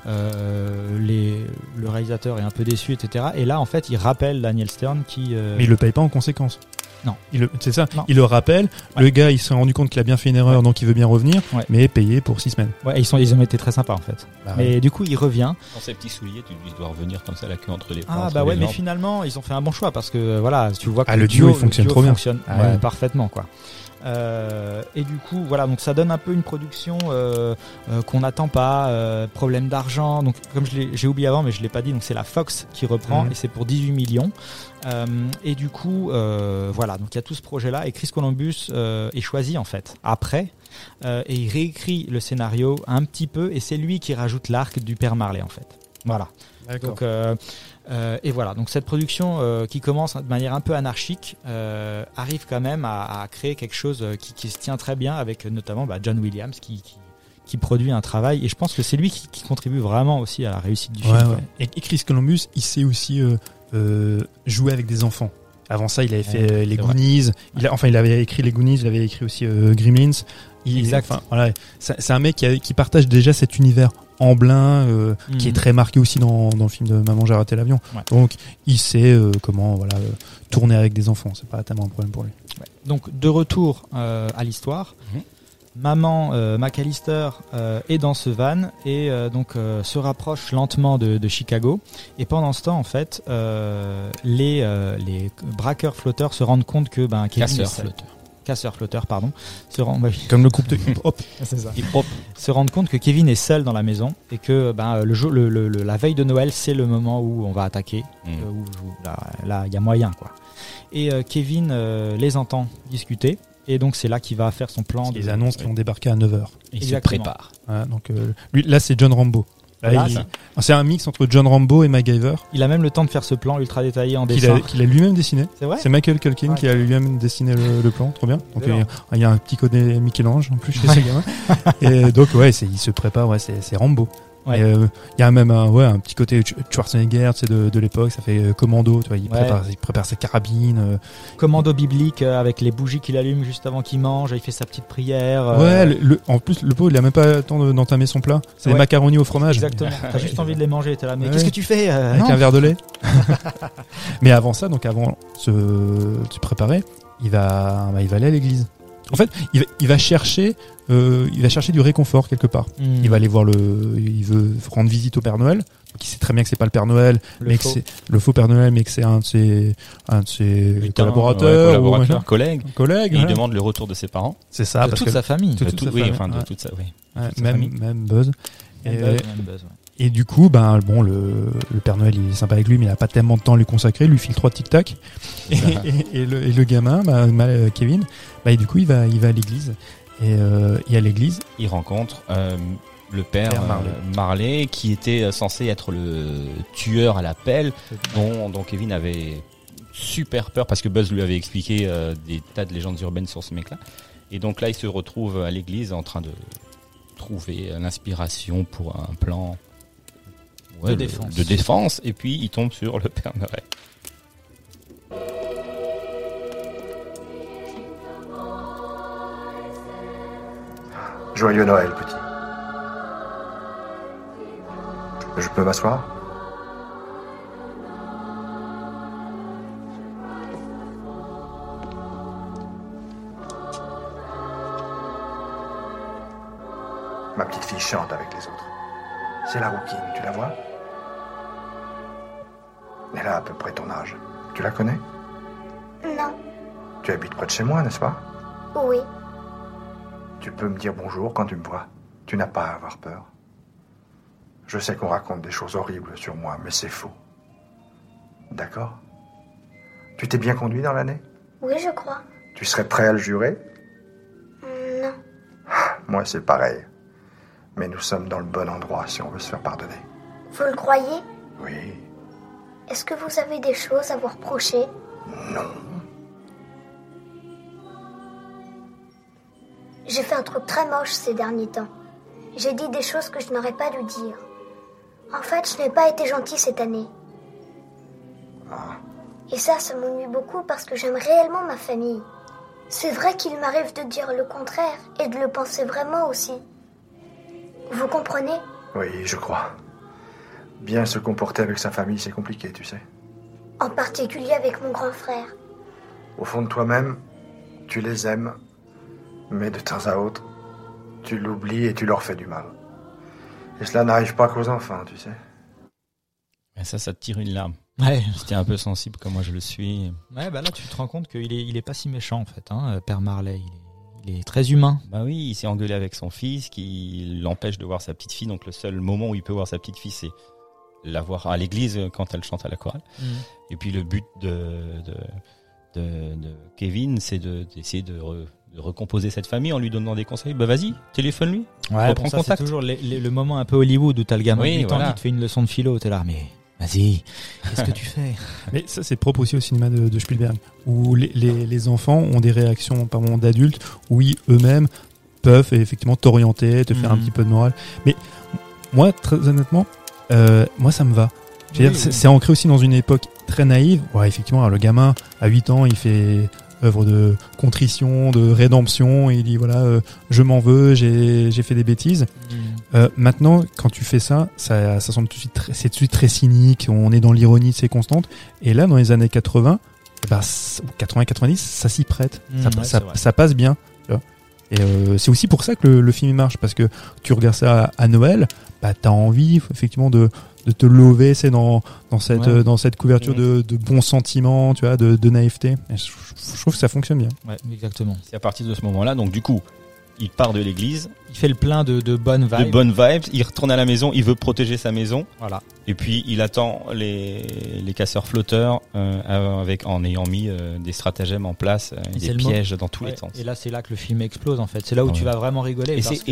Euh, les, le réalisateur est un peu déçu, etc. Et là, en fait, il rappelle Daniel Stern qui. Mais il le paye pas en conséquence. Non. Il le- C'est ça. Non. Il le rappelle. Ouais. Le gars, il s'est rendu compte qu'il a bien fait une erreur, Ouais. donc il veut bien revenir, Ouais. mais payé pour six semaines. Ouais, ils, sont, ils ont été très sympas en fait. Bah, mais du coup, il revient. Dans ses petits souliers, tu lui dois revenir comme ça la queue entre les Ah bah ouais, mais finalement, ils ont fait un bon choix parce que voilà, tu vois que Ah, le duo, il fonctionne trop bien. fonctionne, Ah parfaitement quoi. Euh, et du coup, voilà, donc ça donne un peu une production euh, euh, qu'on n'attend pas, problème d'argent. Donc, comme j'ai oublié avant, mais je l'ai pas dit, donc c'est la Fox qui reprend Mhm. et c'est pour 18 millions. Et du coup, voilà, donc il y a tout ce projet-là et Chris Columbus est choisi en fait après et il réécrit le scénario un petit peu et c'est lui qui rajoute l'arc du père Marley en fait. Voilà. Donc, euh, euh, et voilà, donc cette production euh, qui commence de manière un peu anarchique euh, arrive quand même à, à créer quelque chose qui, qui se tient très bien avec notamment bah, John Williams qui, qui, qui produit un travail et je pense que c'est lui qui, contribue vraiment aussi à la réussite du Ouais, film. ouais. Et, et Chris Columbus, il sait aussi jouer avec des enfants. Avant ça, il avait fait Ouais, les. Goonies. Il a, enfin, il avait écrit les Goonies. Il avait écrit aussi Gremlins. Il, Exact. enfin, voilà, c'est un mec qui, a- qui partage déjà cet univers amblin euh, qui est Mhm. très marqué aussi dans, dans le film de Maman j'ai raté l'avion. Ouais. Donc, il sait euh, comment voilà euh, tourner avec des enfants. C'est pas tellement un problème pour lui. Ouais. Donc de retour euh, à l'histoire. Mhm. maman euh, McAllister euh, est dans ce van et euh, donc euh, se rapproche lentement de, de Chicago. Et pendant ce temps, en fait, euh, les euh, les braqueurs flotteurs se rendent compte que ben Kevin Casseurs flotteurs. Casseurs flotteurs, pardon, se rendent bah oui. Comme le de hip hop. Se rendent compte que Kevin est seul dans la maison et que ben, le jour, le, le- le- la veille de Noël, c'est le moment où on va attaquer. Mm. euh, où, où- là, il y a moyen quoi. Et euh, Kevin euh, les entend discuter et donc c'est là qu'il va faire son plan. de- Ils annoncent qu'ils vont débarquer à 9h. Il se prépare. Voilà, donc euh, lui, là c'est John Rambo. Voilà, ça. c'est un mix entre John Rambo et MacGyver Il a même le temps de faire ce plan ultra détaillé en qu'il dessin. a, qu'il a lui-même dessiné. C'est vrai C'est Michael Culkin Ouais. qui a lui-même dessiné le, le plan, trop bien. Donc il y, a, il y a un petit côté Michel-Ange en plus chez Ouais. ce gamin. Et donc ouais, il se prépare, ouais, c'est, c'est Ouais. Et, euh, Il y a même un, ouais, un petit côté Sch- Schwarzenegger tu sais, de, de l'époque, ça fait euh, commando, tu vois, il, Ouais. prépare, il prépare sa carabine. euh. Commando biblique euh, avec les bougies qu'il allume juste avant qu'il mange. Il fait sa petite prière. Ouais, le, le- en plus le pauvre il a même pas le temps de- d'entamer son plat. C'est des macaronis au fromage. Exactement. T'as juste envie de les manger. T'es là, mais qu'est-ce que tu fais Avec non. un verre de lait. Mais avant ça, donc avant se, se préparer, il va, bah, il va aller à l'église. En fait, il va, il va chercher, euh, il va chercher du réconfort quelque part. Hmm. Il va aller voir le, il veut rendre visite au Père Noël. Donc il sait très bien que c'est pas le Père Noël, Le mais faux. que c'est le faux Père Noël, mais que c'est un de ses, un de ses Putain, collaborateurs, ouais, ou collaborateurs, machin. collègues. collègues. Et il demande le retour de ses parents. C'est ça, de parce toute que sa famille. de toute oui, enfin de toute sa, oui. Même, même Buzz. Et, buzz, même buzz, ouais. Et du coup, ben bon, le, le Père Noël il est sympa avec lui, mais il a pas tellement de temps à lui consacrer. Il lui file trois tic tac. Et, et- et le, et le gamin, bah, ma- Kevin, bah, et du coup, il va, il va à l'église. Et, euh, et à l'église, Il rencontre euh, le père, Père euh, Marley. Marley, qui était euh, censé être le tueur à la pelle, dont, dont Kevin avait super peur parce que Buzz lui avait expliqué euh, des tas de légendes urbaines sur ce mec-là. Et donc là, il se retrouve à l'église en train de trouver euh, l'inspiration pour un plan De le- défense. de défense. Et puis il tombe sur le Père Noël. Joyeux Noël, petit. Je peux m'asseoir? Ma petite fille chante avec les autres. C'est la rouquine, tu la vois? Elle a à peu près ton âge. Tu la connais? Non. Tu habites près de chez moi, n'est-ce pas? Oui. Tu peux me dire bonjour quand tu me vois. Tu n'as pas à avoir peur. Je sais qu'on raconte des choses horribles sur moi, mais c'est faux. D'accord? Tu t'es bien conduit dans l'année? Oui, je crois. Tu serais prêt à le jurer? Non. Moi, c'est pareil. Mais nous sommes dans le bon endroit si on veut se faire pardonner. Vous le croyez? Oui, Est-ce que vous avez des choses à vous reprocher? Non. J'ai fait un truc très moche ces derniers temps. J'ai dit des choses que je n'aurais pas dû dire. En fait, je n'ai pas été gentil cette année. Et ça, ça m'ennuie beaucoup parce que j'aime réellement ma famille. C'est vrai qu'il m'arrive de dire le contraire et de le penser vraiment aussi. Vous comprenez? Oui, je crois. Bien se comporter avec sa famille, c'est compliqué, tu sais. En particulier avec mon grand frère. Au fond de toi-même, tu les aimes, mais de temps à autre, tu l'oublies et tu leur fais du mal. Et cela n'arrive pas qu'aux enfants, tu sais. Et ça, ça te tire une larme. Ouais. C'était un peu sensible comme moi je le suis. Ouais, bah là, tu te rends compte qu'il est, il est pas si méchant, en fait, hein, Père Marley. Il est, il est très humain. Bah oui, il s'est engueulé avec son fils qui l'empêche de voir sa petite fille. Donc le seul moment où il peut voir sa petite fille, c'est la voir à l'église quand elle chante à la chorale. Et puis le but de, de, de, de Kevin, c'est de- d'essayer de, re- de recomposer cette famille en lui donnant des conseils. Bah vas-y, téléphone-lui. Ouais, bon, ça, c'est contact. toujours les- les- le moment un peu Hollywood où t'as le gamin Oui, de 8 ans voilà. qui te fait une leçon de philo. T'es là, mais vas-y, qu'est-ce que tu fais? Mais ça, c'est propre aussi au cinéma de, de Spielberg, où les, les, les enfants ont des réactions par moment d'adultes, où ils eux-mêmes peuvent effectivement t'orienter, te faire un Mhm. petit peu de morale. Mais moi, très honnêtement, euh, moi, ça me va. Oui, oui. c'est ancré aussi dans une époque très naïve. Ouais, effectivement, alors, le gamin, à 8 ans, il fait œuvre de contrition, de rédemption, et il dit voilà, euh, je m'en veux, j'ai j'ai fait des bêtises. Euh, maintenant, quand tu fais ça, ça, ça semble tout de suite très, c'est tout de suite très cynique. On est dans l'ironie, c'est constante. Et là, dans les années 80, eh ben, 80-90, ça s'y prête. Mmh, ça, ouais, ça, c'est vrai. ça passe bien. tu vois. Et euh, c'est aussi pour ça que le, le film marche, parce que tu regardes ça à, à Noël, bah t'as envie effectivement de, de te lever, c'est dans, dans cette Ouais. euh, dans cette couverture de, de bons sentiments, tu vois, de, de naïveté. Et je, je trouve que ça fonctionne bien. Ouais, exactement. C'est à partir de ce moment-là, donc du coup, il part de l'église, Il fait le plein de, de bonnes vibes. de bonnes vibes, il retourne à la maison, il veut protéger sa maison, Voilà. et puis il attend les, les casseurs flotteurs euh, avec en ayant mis euh, des stratagèmes en place, euh, Et des pièges dans tous Ouais, les sens. Et là, c'est là que le film explose en fait. C'est là où Ouais. tu vas vraiment rigoler. Et parce que-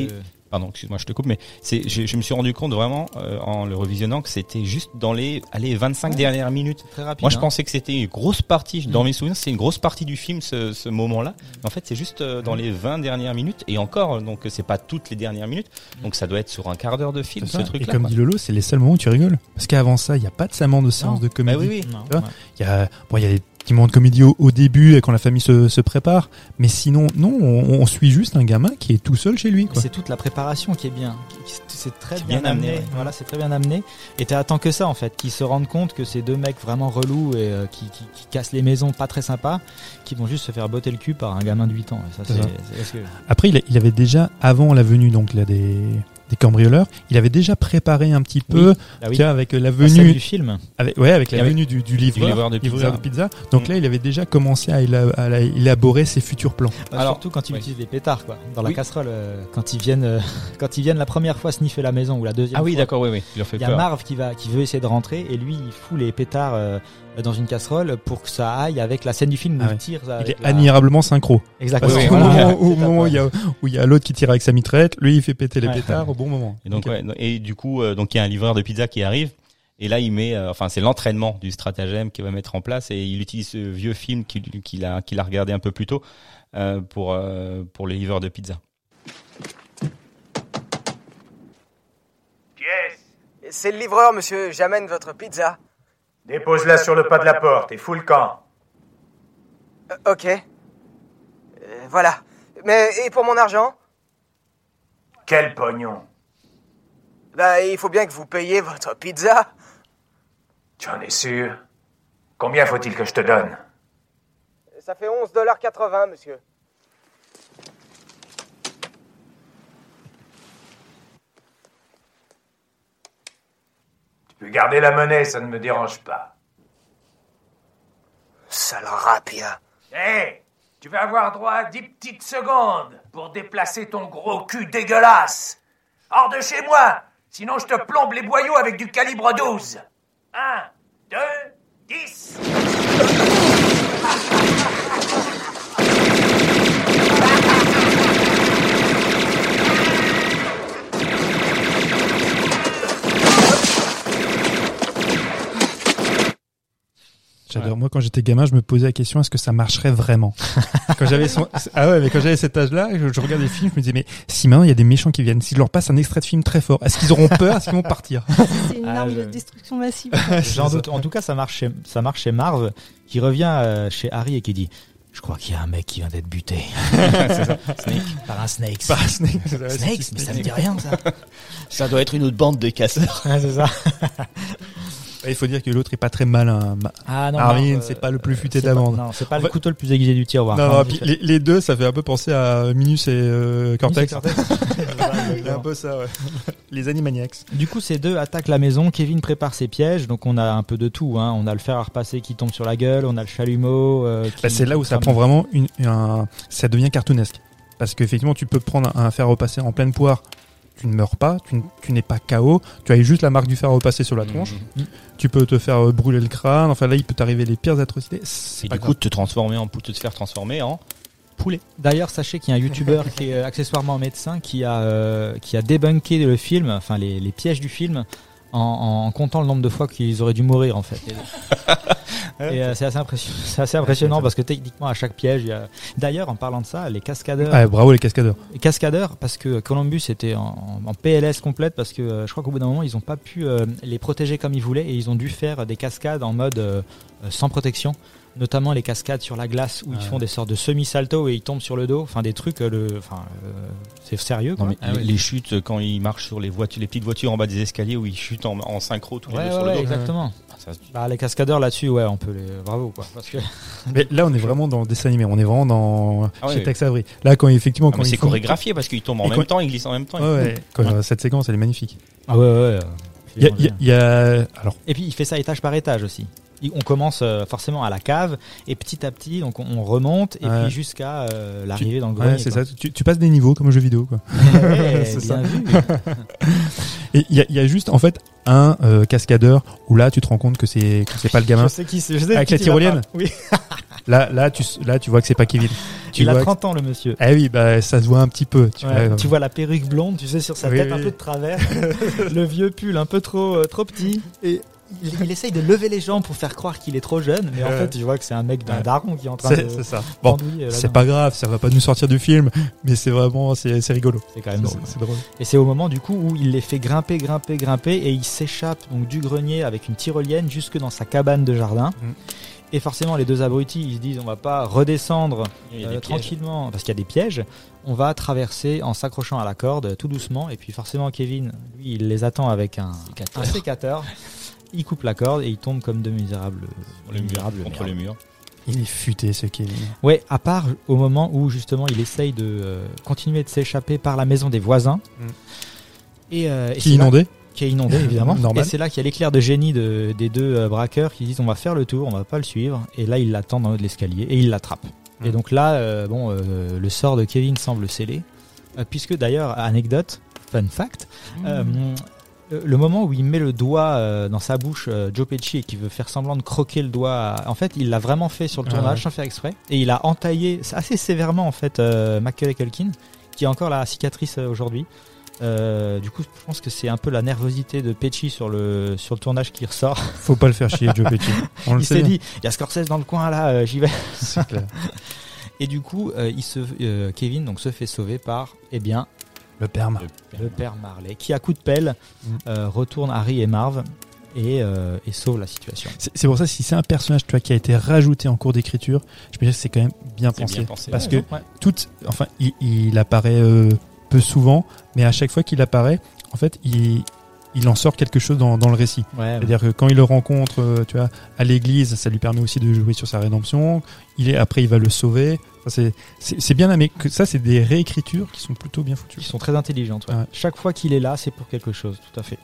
Pardon, excuse-moi, je te coupe, mais c'est, je, je me suis rendu compte vraiment euh, en le revisionnant que c'était juste dans les, allez, 25 Ouais. dernières minutes. Très rapide. Moi, je hein. pensais que c'était une grosse partie, dans Mm. mes souvenirs, c'est une grosse partie du film, ce, ce moment-là. En fait, c'est juste euh, dans les 20 dernières minutes, et encore, donc c'est pas toutes les dernières minutes, donc ça doit être sur un quart d'heure de film, ce truc-là. Et comme quoi. dit Lolo, c'est les seuls moments où tu rigoles. Parce qu'avant ça, il n'y a pas de de séance de Bah comédie. oui, oui. Ouais. Il y a, bon, il y a des petits moments de comédie au, au début et quand la famille se, se prépare. Mais sinon, non, on, on suit juste un gamin qui est tout seul chez lui. Quoi. C'est toute la préparation qui est bien. Qui- qui- C'est très bien, bien amené, amené. ouais. Voilà, c'est très bien amené. Et t'attends que ça en fait, qu'ils se rendent compte que ces deux mecs vraiment relous et euh, qui, qui, qui cassent les maisons pas très sympas, qui vont juste se faire botter le cul par un gamin de 8 ans. Et ça, Après, il, a- il avait déjà, avant la venue donc là, des, des cambrioleurs, il avait déjà préparé un petit peu, oui. vois, avec la venue du film. Avec, ouais, avec la avec- venue du, du livreur, livreur de pizza. pizza. Donc Mm. là, il avait déjà commencé à, éla- à la- élaborer ses futurs plans. Bah, Alors, surtout quand ils oui. utilisent des pétards quoi, dans la casserole. euh, quand ils viennent, euh, quand ils viennent la première fois sniffer la maison ou la deuxième. Ah oui, fois. d'accord, oui, oui. Il leur fait Il y a peur. Marv qui va, qui veut essayer de rentrer et lui il fout les pétards euh, dans une casserole pour que ça aille avec la scène du film où Ah ouais. il tire. Il est la- admirablement synchro. Exactement. Parce Oui, qu'au voilà. moment, au moment où il y a, l'autre qui tire avec sa mitraillette, lui il fait péter les Ouais. pétards au bon moment. Et donc, Ok. ouais, et du coup, euh, donc il y a un livreur de pizza qui arrive. Et là, il met, euh, enfin, c'est l'entraînement du stratagème qu'il va mettre en place. Et il utilise ce vieux film qu'il qu'il a, qu'il a regardé un peu plus tôt euh, pour euh, pour les livreurs de pizza. Yes. C'est le livreur, monsieur. J'amène votre pizza. Dépose-la sur le pas de la porte et fous le camp. Euh, ok. Euh, voilà. Mais et pour mon argent? Quel pognon Bah, il faut bien que vous payiez votre pizza. Tu en es sûr Combien faut-il que je te donne? Ça fait 11,80$, monsieur. Tu peux garder la monnaie, ça ne me dérange pas. Sale rapia. Hé Tu vas avoir droit à 10 petites secondes pour déplacer ton gros cul dégueulasse Hors de chez moi Sinon je te plombe les boyaux avec du calibre 12 1, 2, 10 J'adore. Moi, quand j'étais gamin, je me posais la question est-ce que ça marcherait vraiment? Quand j'avais son... ah ouais, mais quand j'avais cet âge-là, je, je regardais les films, je me disais mais si maintenant il y a des méchants qui viennent, si je leur passe un extrait de film très fort, est-ce qu'ils auront peur? Est-ce qu'ils vont partir? C'est une Ah, arme je- de destruction massive. J'en doute. En tout cas, ça marche chez, ça marche chez Marv, qui revient euh, chez Harry et qui dit Je crois qu'il y a un mec qui vient d'être buté. Snake. Par un Snakes. Par un Snake, Snakes, mais ça me dit rien, ça. Ça doit être une autre bande de casseurs. Ouais, c'est ça. Il faut dire que l'autre est pas très malin. Ma- Ah non, Arvin, Marv, c'est pas le plus euh, futé c'est de la pas- bande. Non, c'est pas En le fait- couteau le plus aiguisé du tiroir. Non, Non, non, puis les, les deux, ça fait un peu penser à Minus et euh, Cortex. Minus et Cortex. Il y a un peu ça, ouais. Les Animaniacs. Du coup, ces deux attaquent la maison. Kevin prépare ses pièges. Donc, on a un peu de tout. Hein. On a le fer à repasser qui tombe sur la gueule. On a le chalumeau. euh, qui- Bah, c'est là où ça prend vraiment une, un, ça devient cartoonesque. Parce qu'effectivement, tu peux prendre un, un fer repasser en pleine poire, tu ne meurs pas, tu, n'es pas KO, tu as juste la marque du fer repasser sur la tronche, Mhm. tu peux te faire euh, brûler le crâne, enfin là, il peut t'arriver les pires atrocités. C'est pas du grave. coup, de te transformer en de te faire transformer en poulet. D'ailleurs, sachez qu'il y a un youtubeur qui est accessoirement médecin qui a, euh, qui a débunké le film, enfin les, les pièges du film, en, en comptant le nombre de fois qu'ils auraient dû mourir en fait. Et, euh, c'est assez impressionnant, c'est assez impressionnant parce que techniquement à chaque piège, il y a... D'ailleurs, en parlant de ça, les cascadeurs, Ouais, bravo les cascadeurs. les cascadeurs, parce que Columbus était en, en PLS complète, parce que euh, je crois qu'au bout d'un moment, ils n'ont pas pu euh, les protéger comme ils voulaient et ils ont dû faire des cascades en mode euh, euh, sans protection. Notamment les cascades sur la glace où ils Ah. font des sortes de semi-salto et ils tombent sur le dos. Enfin, des trucs, euh, le, enfin, euh, c'est sérieux. Quoi. Non, mais les, les chutes euh, quand ils marchent sur les voitures, les petites voitures en bas des escaliers où ils chutent en, en synchro tous les deux ouais, sur le ouais, dos. exactement. Bah, les cascadeurs là-dessus, ouais, on peut les. Bravo, quoi. Parce que... Mais là, on est vraiment dans le dessin animé. On est vraiment dans Ah chez. Tex Avery. Là, quand effectivement, Ah, quand c'est font- chorégraphié parce qu'ils tombent en Et même quand- temps, ils glissent en même temps. Ouais, ouais. Quand, cette séquence, elle est magnifique. Ah ouais, ouais. ouais. Il y a, il y a- il y a- alors, Et puis il fait ça étage par étage aussi. On commence euh, forcément à la cave et petit à petit, donc on, on remonte et Ouais. puis jusqu'à euh, tu- l'arrivée dans le ouais, grenier. c'est ça. Tu, tu passes des niveaux comme un jeu vidéo, quoi. Ouais, C'est ça. vu. Et il y a, il y a juste en fait un euh, cascadeur où là tu te rends compte que c'est que c'est pas le gamin Je sais qui c'est. je sais avec qui la tyrolienne. Oui. Là là tu là tu vois que c'est pas Kevin. Tu Il a vois que- 30 ans le monsieur. Eh oui bah ça se voit un petit peu. Tu Ouais, vois, tu vois la perruque blonde, tu sais, sur sa Oui, tête un peu de travers, le vieux pull un peu trop, euh, trop petit, et il, il essaye de lever les jambes pour faire croire qu'il est trop jeune, mais en fait, tu vois que c'est un mec d'un Ouais. daron qui est en train de. c'est ça. Bon, c'est pas grave, ça va pas nous sortir du film, mais c'est vraiment c'est rigolo. C'est quand même drôle. C'est drôle. Et c'est au moment du coup où il les fait grimper, grimper, grimper, et il s'échappe donc du grenier avec une tyrolienne jusque dans sa cabane de jardin. Mm. Et forcément, les deux abrutis, ils se disent, on va pas redescendre euh, tranquillement parce qu'il y a des pièges. On va traverser en s'accrochant à la corde tout doucement. Et puis forcément, Kevin, lui, il les attend avec un un sécateur. Il coupe la corde et il tombe comme deux misérables, Le mur, misérables contre le mur. Il est futé ce Kevin. Ouais, à part au moment où justement il essaye de euh, continuer de s'échapper par la maison des voisins. Mm. Et, euh, et Qui est là- inondé qui est inondé évidemment. Normal. Et c'est là qu'il y a l'éclair de génie de- des deux euh, braqueurs qui disent on va faire le tour, on va pas le suivre. Et là il l'attend dans le haut de l'escalier et il l'attrape. Mm. Et donc là, euh, bon, euh, le sort de Kevin semble scellé, Euh, puisque d'ailleurs anecdote, fun fact, euh, le- le moment où il met le doigt euh, dans sa bouche, euh, Joe Pesci, et qui veut faire semblant de croquer le doigt, en fait, il l'a vraiment fait sur le Ah tournage ouais. sans faire exprès, et il a entaillé assez sévèrement en fait euh, Macaulay Culkin, qui a encore la cicatrice euh, aujourd'hui. Euh, du coup, je pense que c'est un peu la nervosité de Pesci sur le sur le tournage qui ressort. Faut pas le faire chier Joe Pesci. On il s'est dit, il y a Scorsese dans le coin là, euh, j'y vais. C'est clair. Et du coup, euh, il se, euh, Kevin donc se fait sauver par, eh bien, Le perma. le père Marley, qui à coup de pelle Mm. euh, retourne Harry et Marv et, euh, et sauve la situation. C'est pour ça si c'est un personnage tu vois, qui a été rajouté en cours d'écriture, je peux dire que c'est quand même bien pensé. bien pensé. Parce Ouais, que ouais. tout, enfin, il, il apparaît euh, peu souvent, mais à chaque fois qu'il apparaît, en fait, il, il en sort quelque chose dans, dans le récit. Ouais, C'est-à-dire que quand il le rencontre, euh, tu vois, à l'église, ça lui permet aussi de jouer sur sa rédemption. Il est après, il va le sauver. Ça, c'est- c'est c'est bien, mais que ça, c'est des réécritures qui sont plutôt bien foutues. Ils sont très intelligentes. ouais. Ouais. Chaque fois qu'il est là, c'est pour quelque chose, tout à fait.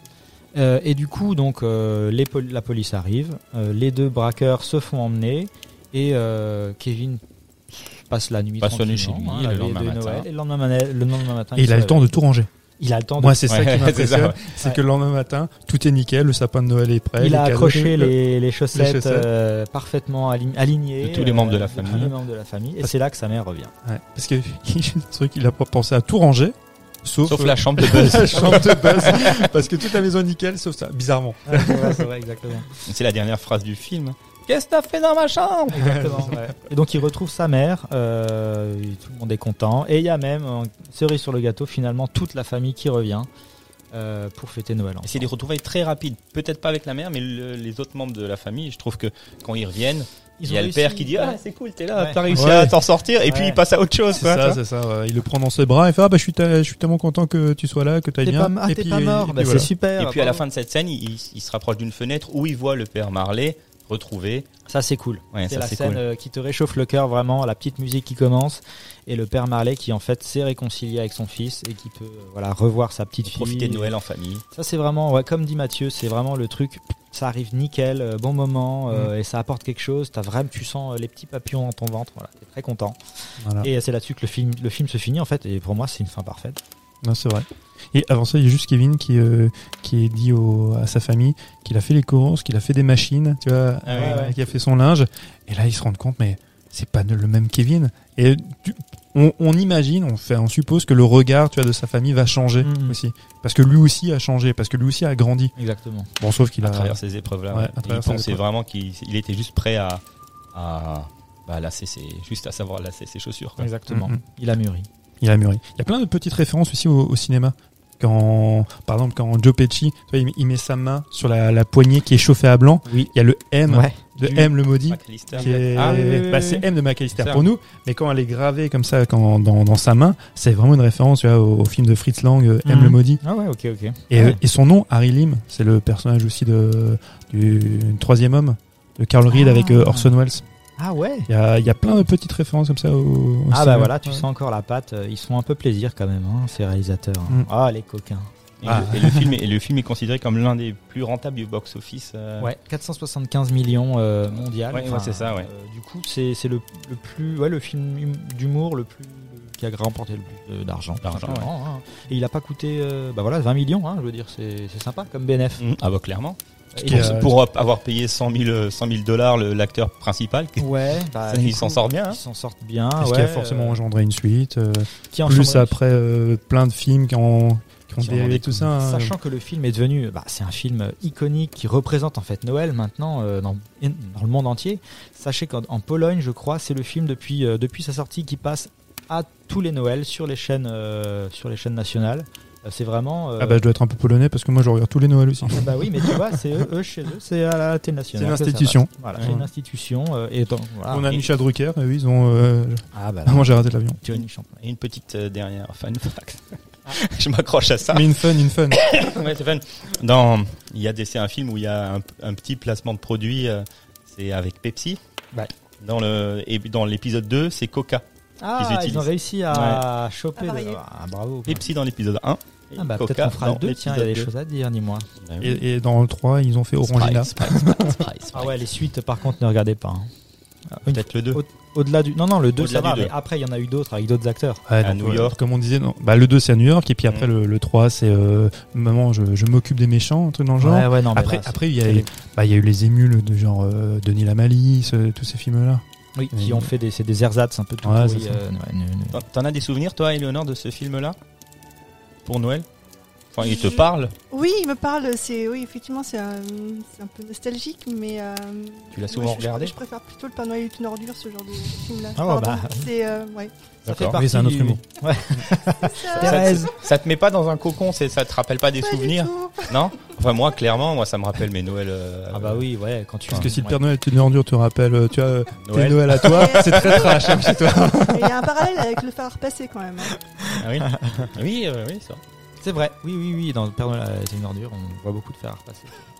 Euh, et du coup, donc, euh, les pol- la police arrive, euh, les deux braqueurs se font emmener et euh, Kevin passe la nuit Passe la nuit tranquillement, chez lui, hein, le lendemain de matin. Noël. Et le lendemain, mana- le lendemain matin, Et il a le temps de tout ranger. Il a le temps de Moi, c'est ça qui c'est m'impressionne. ouais. C'est Ouais. que le lendemain matin, tout est nickel, le sapin de Noël est prêt. Il les a accroché le- les, les chaussettes, chaussettes. euh, parfaitement ali- alignées. De tous les membres de la euh, famille. tous les membres de la famille. Et c'est là que sa mère revient. Ouais, parce que le truc, il a pas pensé à tout ranger, sauf, Sauf euh, la chambre de Buzz. la chambre de Buzz, parce que toute la maison est nickel, sauf ça, bizarrement. c'est vrai, exactement. C'est la dernière phrase du film. Qu'est-ce que t'as fait dans ma chambre? Exactement, ouais. Et donc il retrouve sa mère, euh, tout le monde est content. Et il y a même, euh, cerise sur le gâteau, finalement toute la famille qui revient euh, pour fêter Noël. Et C'est des retrouvailles très rapides. Peut-être pas avec la mère, mais le- les autres membres de la famille. Je trouve que quand ils reviennent, Ils il y a le père qui dit. Ah, c'est cool, t'es là, Ouais. t'as réussi Ouais. à t'en sortir. Et puis Ouais. il passe à autre chose. C'est quoi, tu ça, vois. c'est ça. ouais. Il le prend dans ses bras et fait Ah, bah, je suis, ta- je suis tellement content que tu sois là, que tu ailles T'es bien. pas, ah, et t'es puis, pas et mort, puis bah, voilà. c'est super. Et puis à la fin de cette scène, il, il se rapproche d'une fenêtre où il voit le père Marley retrouvé. Ça c'est cool. Ouais, c'est la scène cool. euh, qui te réchauffe le cœur vraiment, la petite musique qui commence et le père Marley qui en fait s'est réconcilié avec son fils et qui peut euh, voilà revoir sa petite fille. Profiter de Noël en famille. Ça c'est vraiment, ouais, comme dit Mathieu, c'est vraiment le truc. Ça arrive nickel, euh, bon moment euh, et ça apporte quelque chose. T'as vraiment, tu sens les petits papillons dans ton ventre. Voilà, t'es très content. Voilà. Et c'est là-dessus que le film, le film se finit en fait. Et pour moi, c'est une fin parfaite. Non, c'est vrai. Et avant ça, il y a juste Kevin qui, euh, qui est dit au, à sa famille qu'il a fait les courses, qu'il a fait des machines, tu vois, Ah euh, ouais. qu'il a fait son linge. Et là, ils se rendent compte, mais c'est pas le même Kevin. Et tu- on, on imagine, on fait, on suppose que le regard, tu vois, de sa famille va changer Mhm. aussi, parce que lui aussi a changé, parce que lui aussi a grandi. Exactement. Bon, sauf qu'il à a travers ces épreuves-là. Ouais, à il pensait vraiment qu'il il était juste prêt à, à bah, lasser ses, juste à savoir lasser ses chaussures. quoi. Exactement. Mhm. Il a mûri. Il a mûri. Il y a plein de petites références aussi au, au cinéma. quand, par exemple, quand Joe Pesci, tu vois, il, met sa main sur la, la poignée qui est chauffée à blanc, Oui. il y a le M Ouais. de Du M le maudit. Qui est... Ah, oui, oui, oui, bah, oui. c'est M de McAllister pour nous, mais quand elle est gravée comme ça quand, dans, dans sa main, c'est vraiment une référence vois, au, au film de Fritz Lang, euh, M Mhm. le maudit. Ah ouais, ok, ok. Et, Ouais. euh, et son nom, Harry Lim, c'est le personnage aussi de, du troisième homme, de Carl Reed Ah. avec euh, Orson Welles. Ah ouais. Il y a, il y a plein de petites références comme ça au, au Ah bah cinéma. voilà, tu Ouais. sens encore la patte. euh, Ils se font un peu plaisir quand même, hein, ces réalisateurs. hein. Mm. Ah les coquins. Et, Ah. le, et le film est, et le film est considéré comme l'un des plus rentables du box-office. euh, Ouais, 475 millions euh, mondial. Ouais, ouais, c'est ça, ouais. euh, du coup, c'est c'est le, le plus, ouais, le film hum- d'humour le plus qui a remporté le plus d'argent. hein. Et il a pas coûté, euh, bah voilà, 20 millions. Hein, je veux dire, c'est c'est sympa comme BNF. mm, Ah bah clairement. Qui Pour, euh, avoir payé 100 000, 100 000 dollars l'acteur principal, Ouais, bah, il s'en sort bien. hein. Ils s'en sortent bien. Est-ce ouais, qui a forcément euh, engendré une suite euh, qui en Plus après, euh, plein de films qui ont, qui ont Qui tout ça. hein. Sachant que le film est devenu, bah, c'est un film iconique qui représente en fait Noël maintenant euh, dans, dans le monde entier. Sachez qu'en en Pologne, je crois, c'est le film depuis euh, depuis sa sortie qui passe à tous les Noëls sur les chaînes euh, sur les chaînes nationales. Euh, c'est vraiment. euh, Ah bah je dois être un peu polonais parce que moi je regarde tous les Noëls aussi. bah oui, mais tu vois, c'est eux, eux, chez eux, c'est à la télé nationale. C'est une que ça institution. passe. Voilà, c'est une institution. euh, et donc, voilà. On a Et- Michel Drucker et eux ils ont. Euh... Ah bah là, Vraiment j'ai raté l'avion. Et une petite euh, dernière fun fact. Je m'accroche à ça. Mais une fun, une fun. ouais, c'est fun. Dans, il y a des, c'est un film où il y a un, un petit placement de produit. euh, c'est avec Pepsi. Ouais. Dans le et dans l'épisode 2, c'est Coca. Ah, ils ont réussi à choper. Le- varier. Ah, bravo. Pepsi dans l'épisode 1. Ah bah peut-être qu'on fera le 2, tiens, il y a des choses à dire, dis-moi. 2. Bah. Et, et dans le 3 ils ont fait Orangina. Sprite, Sprite, Sprite, Sprite, Sprite. Ah ouais, les suites, par contre, ne regardez pas. hein. Une- Peut-être le 2. Au- Au-delà du. Non, non, le 2, Au-delà ça va, mais après, il y en a eu d'autres avec d'autres acteurs. Ouais, À donc, New York. Comme on disait, non. Bah, le 2 c'est à New York et puis après Mm. le, le 3 c'est euh, Maman je, je m'occupe des méchants, un truc dans le genre. Ouais, ouais, non, mais après là, après il y, a, bah, il y a eu les émules de genre euh, Denis Lamali, ce- tous ces films là. Oui, qui ont fait des, c'est des ersatz un peu tout euh, T'en as des souvenirs, toi, Eleonore, de ce film-là? Pour Noël Enfin, il te parle Oui, il me parle. C'est oui, effectivement, c'est un, c'est un peu nostalgique, mais. euh, Tu l'as souvent moi, je- regardé je, préfère plutôt le Père Noël est une ordure, ce genre de film-là. Ah, Pardon, bah. C'est euh, ouais. Ça fait D'accord. partie Oui, c'est un autre du- humour. Ouais. Ça- ça, Thérèse. ça te met pas dans un cocon, c'est- ça te rappelle pas des Pas du souvenirs tout. Non Enfin, moi, clairement, moi, ça me rappelle mes Noëls. euh, Ah bah oui, ouais, quand tu. Parce que si le. Père Noël est une ordure te rappelle, euh, tu vois, euh, tes Noël. Noël à toi, c'est très trash hein, chez toi. Et Il y a un parallèle avec le phare passé quand même. hein. Ah oui, oui, euh, oui, ça. C'est vrai, oui, oui, oui, dans le Père Noël, c'est une ordure, on voit beaucoup de fer à repasser. euh,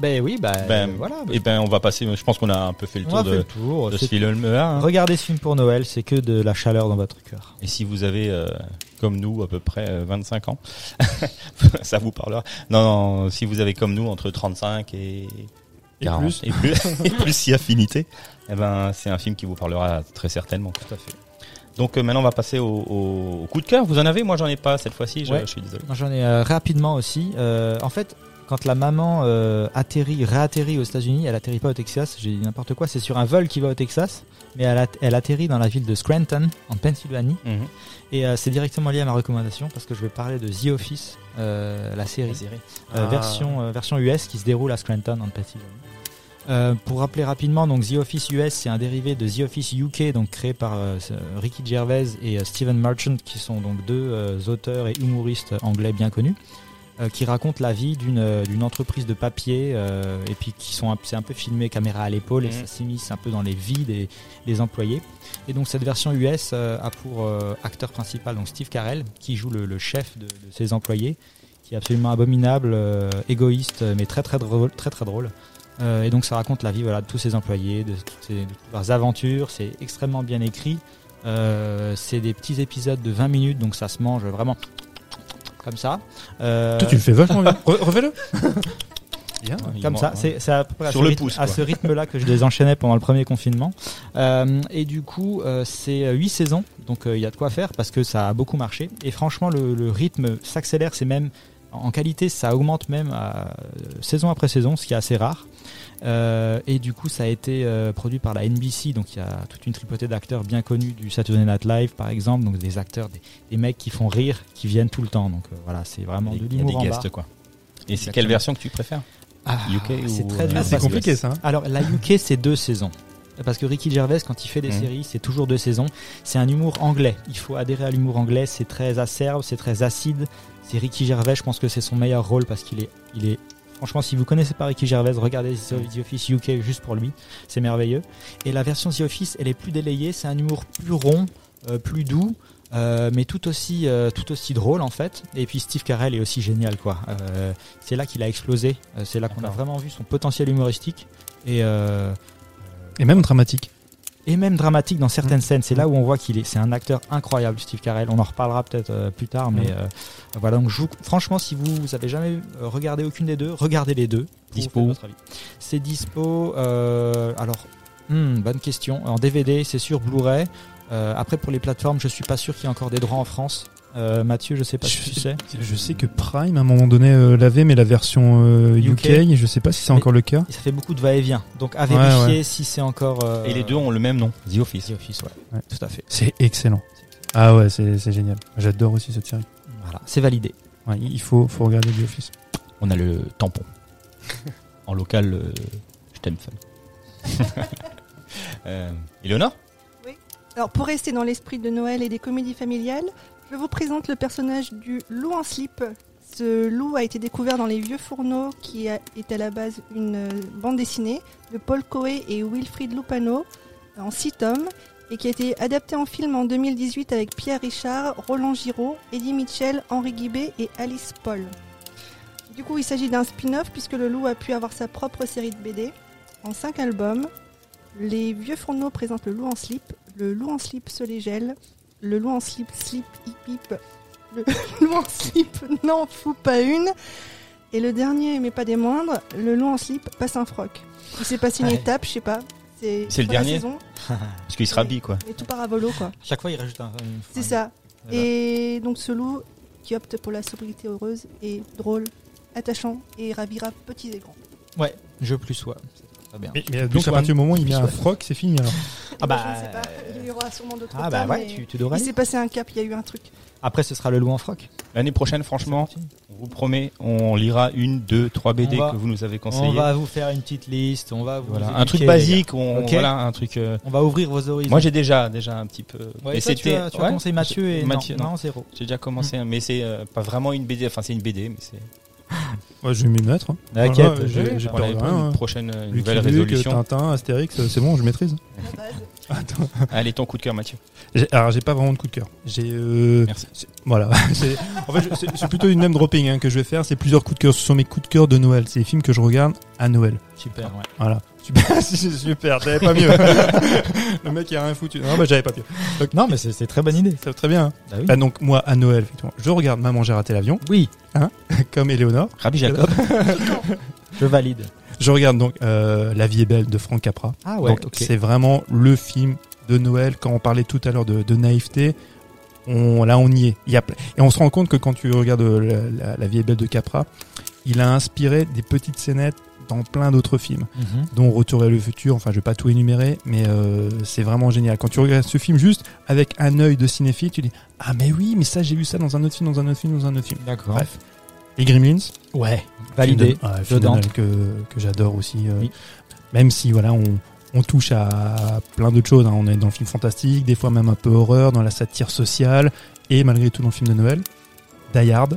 ben oui, bah, Ben, euh, voilà. Et ben, on va passer. Je pense qu'on a un peu fait le on tour de, le tour. de ce hein. Regardez ce film pour Noël, c'est que de la chaleur dans votre cœur. Et si vous avez, euh, comme nous, à peu près euh, 25 ans, ça vous parlera. Non, non, si vous avez comme nous entre 35 et, Et 40 plus. et plus, et plus si affinité, eh ben, c'est un film qui vous parlera très certainement. Tout à fait. Donc euh, maintenant, on va passer au, au- au coup de cœur. Vous en avez? Moi, j'en ai pas cette fois-ci. Je, Ouais. je suis désolé. Moi, J'en ai euh, rapidement aussi. Euh, en fait, quand la maman euh, atterrit, réatterrit aux États-Unis, elle atterrit pas au Texas. J'ai dit n'importe quoi. C'est sur un vol qui va au Texas, mais elle, at- elle atterrit dans la ville de Scranton, en Pennsylvanie. Mhm. Et euh, c'est directement lié à ma recommandation parce que je vais parler de The Office, euh, la série, euh, Ah. version version US qui se déroule à Scranton en Pennsylvanie. Euh, pour rappeler rapidement, donc The Office US, c'est un dérivé de The Office UK, donc créé par euh, Ricky Gervais et euh, Stephen Merchant, qui sont donc deux auteurs et humoristes anglais bien connus, euh, qui racontent la vie d'une euh, d'une entreprise de papier, euh, et puis qui sont un- c'est un peu filmé caméra à l'épaule, et Mhm. ça s'immisce un peu dans les vies des, des employés. Et donc cette version US euh, a pour acteur principal donc Steve Carell, qui joue le, le chef de, de ses employés, qui est absolument abominable, égoïste, mais très très drôle, très très drôle. Et donc ça raconte la vie voilà, de tous ses employés, de, toutes ces- de toutes leurs aventures. C'est extrêmement bien écrit. C'est des petits épisodes de 20 minutes, donc ça se mange vraiment comme ça. Euh, Toi, tu le fais vachement bien. Re- Refais-le. Bien. Il comme ça, c'est à peu près à Sur ce le rythme- pouce, à ce rythme-là que je les enchaînais pendant le premier confinement. Euh, et du coup, euh, c'est huit saisons, donc euh, il y a de quoi faire parce que ça a beaucoup marché. Et franchement, le, le rythme s'accélère, c'est même en qualité, ça augmente même à, euh, saison après saison, ce qui est assez rare. Euh, et du coup, ça a été euh, produit par la NBC, donc il y a toute une tripotée d'acteurs bien connus du Saturday Night Live, par exemple, donc des acteurs, des, des mecs qui font rire, qui viennent tout le temps. Donc euh, voilà, c'est vraiment Il y de a des l'humour guests, quoi. Et c'est quelle version que tu préfères? Ah, UK c'est ou, très euh, dur Ah, c'est compliqué ça. hein. Alors la UK c'est deux saisons. parce que Ricky Gervais, quand il fait des Mhm. séries, c'est toujours deux saisons. C'est un humour anglais. Il faut adhérer à l'humour anglais. C'est très acerbe, c'est très acide. C'est Ricky Gervais. Je pense que c'est son meilleur rôle parce qu'il est, il est. Franchement, si vous connaissez pas Ricky Gervais, regardez The Office UK juste pour lui. C'est merveilleux. Et la version The Office, elle est plus délayée. C'est un humour plus rond, euh, plus doux. euh, mais tout aussi, euh, tout aussi drôle en fait. Et puis Steve Carell est aussi génial quoi. Euh, c'est là qu'il a explosé. C'est là qu'on a vraiment vu son potentiel humoristique et euh, Et même dramatique. Et même dramatique dans certaines scènes. C'est là où on voit qu'il est. C'est un acteur incroyable, Steve Carell. On en reparlera peut-être euh, plus tard, mais Mhm. euh, voilà. Donc, je vous- franchement, si vous, vous avez jamais euh, regardé aucune des deux, regardez les deux. Dispo. C'est dispo. alors, hmm, bonne question. En DVD, c'est sur Blu-ray. Après, pour les plateformes, je suis pas sûr qu'il y ait encore des droits en France. Euh, Mathieu, je sais pas si tu sais. Je sais que Prime, à un moment donné, euh, l'avait, mais la version euh, UK, UK. je sais pas si c'est encore le cas. Et ça fait beaucoup de va-et-vient. Donc, à vérifier ouais. si c'est encore. euh, Et les deux ont le même nom, The Office. The Office, ouais. Ouais. Tout à fait. C'est excellent. Ah ouais, c'est génial. J'adore aussi cette série. Voilà, c'est validé. Ouais, il faut, faut regarder The Office. On a le tampon. en local, euh, je t'aime, femme. euh, Eleonore? Alors, pour rester dans l'esprit de Noël et des comédies familiales, je vous présente le personnage du loup en slip. Ce loup a été découvert dans Les Vieux Fourneaux, qui est à la base une euh, bande dessinée de Paul Coe et Wilfried Lupano en six tomes et qui a été adapté en film en 2018 avec Pierre Richard, Roland Giraud, Eddie Mitchell, Henri Guibé et Alice Paul. Du coup, il s'agit d'un spin-off puisque le loup a pu avoir sa propre série de BD en cinq albums. Les vieux fourneaux présentent le loup en slip, le loup en slip se les gèle, le loup en slip slip hip hip, le loup en slip n'en fout pas une, et le dernier, mais pas des moindres, le loup en slip passe un froc. Il s'est passé une Ouais. étape, je sais pas. C'est le dernier saison, Parce qu'il se rhabille, quoi. Et tout part à volo, quoi. Chaque fois, il rajoute un. C'est ça. Et donc ce loup qui opte pour la sobriété heureuse est drôle, attachant et ravira petits et grands. Ouais, je plus sois. C'est Très bien. Mais, mais Plus donc à partir du moment où il met un froc, c'est fini alors. Ah bah, je ne sais pas, il y aura sûrement d'autres Ah bah ouais, tu, tu devrais. Il s'est passé un cap, il y a eu un truc. Après, ce sera le loup en froc. L'année prochaine, franchement, on vous promet, on lira une, deux, trois BD va- que vous nous avez conseillées. On va vous faire une petite liste. On va vous Voilà, éduquer, un truc basique, on, voilà, un truc. euh, On va ouvrir vos horizons. Moi, j'ai déjà, déjà un petit peu. Ouais, mais toi, tu as, tu as ouais, conseillé Mathieu et Mathieu, non, non, zéro. J'ai déjà commencé, mais c'est euh, pas vraiment une BD. Enfin, c'est une BD, mais c'est. Ouais, je vais m'y mettre. hein. T'inquiète, Voilà, je j'ai j'ai peur de rien. hein. prochaine Lucky nouvelle Luke, résolution. Tintin, Astérix, euh, c'est bon, je maîtrise. Attends. Allez, ton coup de cœur, Mathieu. Alors, j'ai pas vraiment de coup de cœur. J'ai. euh, Merci. Voilà. En fait, je- c'est plutôt une name dropping hein, que je vais faire. C'est plusieurs coups de cœur. Ce sont mes coups de cœur de Noël. C'est les films que je regarde à Noël. Super, ouais. Voilà. Super, super. J'avais pas mieux. Le mec, il a rien foutu. Non, bah, j'avais pas mieux. Donc, Non, mais c'est très bonne idée. ça va très bien. hein. Bah oui. Bah, donc, moi, à Noël, effectivement, je regarde Maman, j'ai raté l'avion. Oui, Comme Eleonore. Rabbi Jacob. je valide. Je regarde donc euh, La vie est belle de Frank Capra. Ah ouais, Donc. C'est vraiment le film de Noël. Quand on parlait tout à l'heure de, de naïveté, on, là on y est. Il y a, ple- et on se rend compte que quand tu regardes euh, la, la- La vie est belle de Capra, il a inspiré des petites scénettes dans plein d'autres films, Mhm. dont Retour vers le futur. Enfin, je vais pas tout énumérer, mais euh, c'est vraiment génial. Quand tu regardes ce film juste avec un œil de cinéphile, tu dis ah mais oui, mais ça j'ai vu ça dans un autre film, dans un autre film, dans un autre film. D'accord. Bref. Les Gremlins, Ouais, validé. Film de- ah, film de que, que j'adore aussi. euh, Oui. Même si voilà, on, on touche à plein d'autres choses. hein. On est dans le film fantastique, des fois même un peu horreur, dans la satire sociale, et malgré tout dans le film de Noël. Die Hard.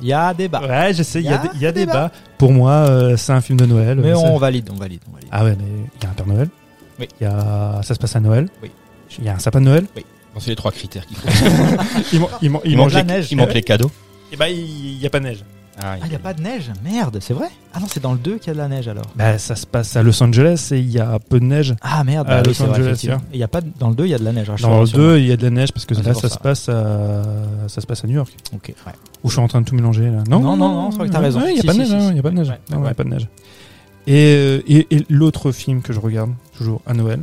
Il y a débat. Ouais, je sais, il y a, Y a des- il y a débat. débat. Pour moi, euh, c'est un film de Noël. Mais Ça- on valide, on valide, on valide. Ah ouais, mais il y a un Père Noël. Oui. Il y a... Ça se passe à Noël. Oui. Il y a un sapin de Noël. Bon, c'est les trois critères qu'il faut. Il, man- il man- il Il, mange manque les- les, neige. il manque les cadeaux. Eh ben, il n'y a pas de neige. Ah, Ah, il n'y a pas de neige Merde, c'est vrai Ah non, c'est dans le 2 qu'il y a de la neige alors. Bah, ça se passe à Los Angeles et il y a peu de neige. Ah merde, À bah Los Angeles. Et il y a pas de- dans le 2, il y a de la neige. hein, Dans le suis rassuré. 2, il y a de la neige parce que Ah, là, ça se, passe à... ça se passe à New York. Ok, ouais. Ou je suis en train de tout mélanger là. Non, non, non, je crois que t'as raison. Il n'y a Si, pas de si, neige, si, hein, si. y a pas de neige. Ouais, Non, y ouais. a pas de neige. Et, euh, et, et l'autre film que je regarde, toujours à Noël,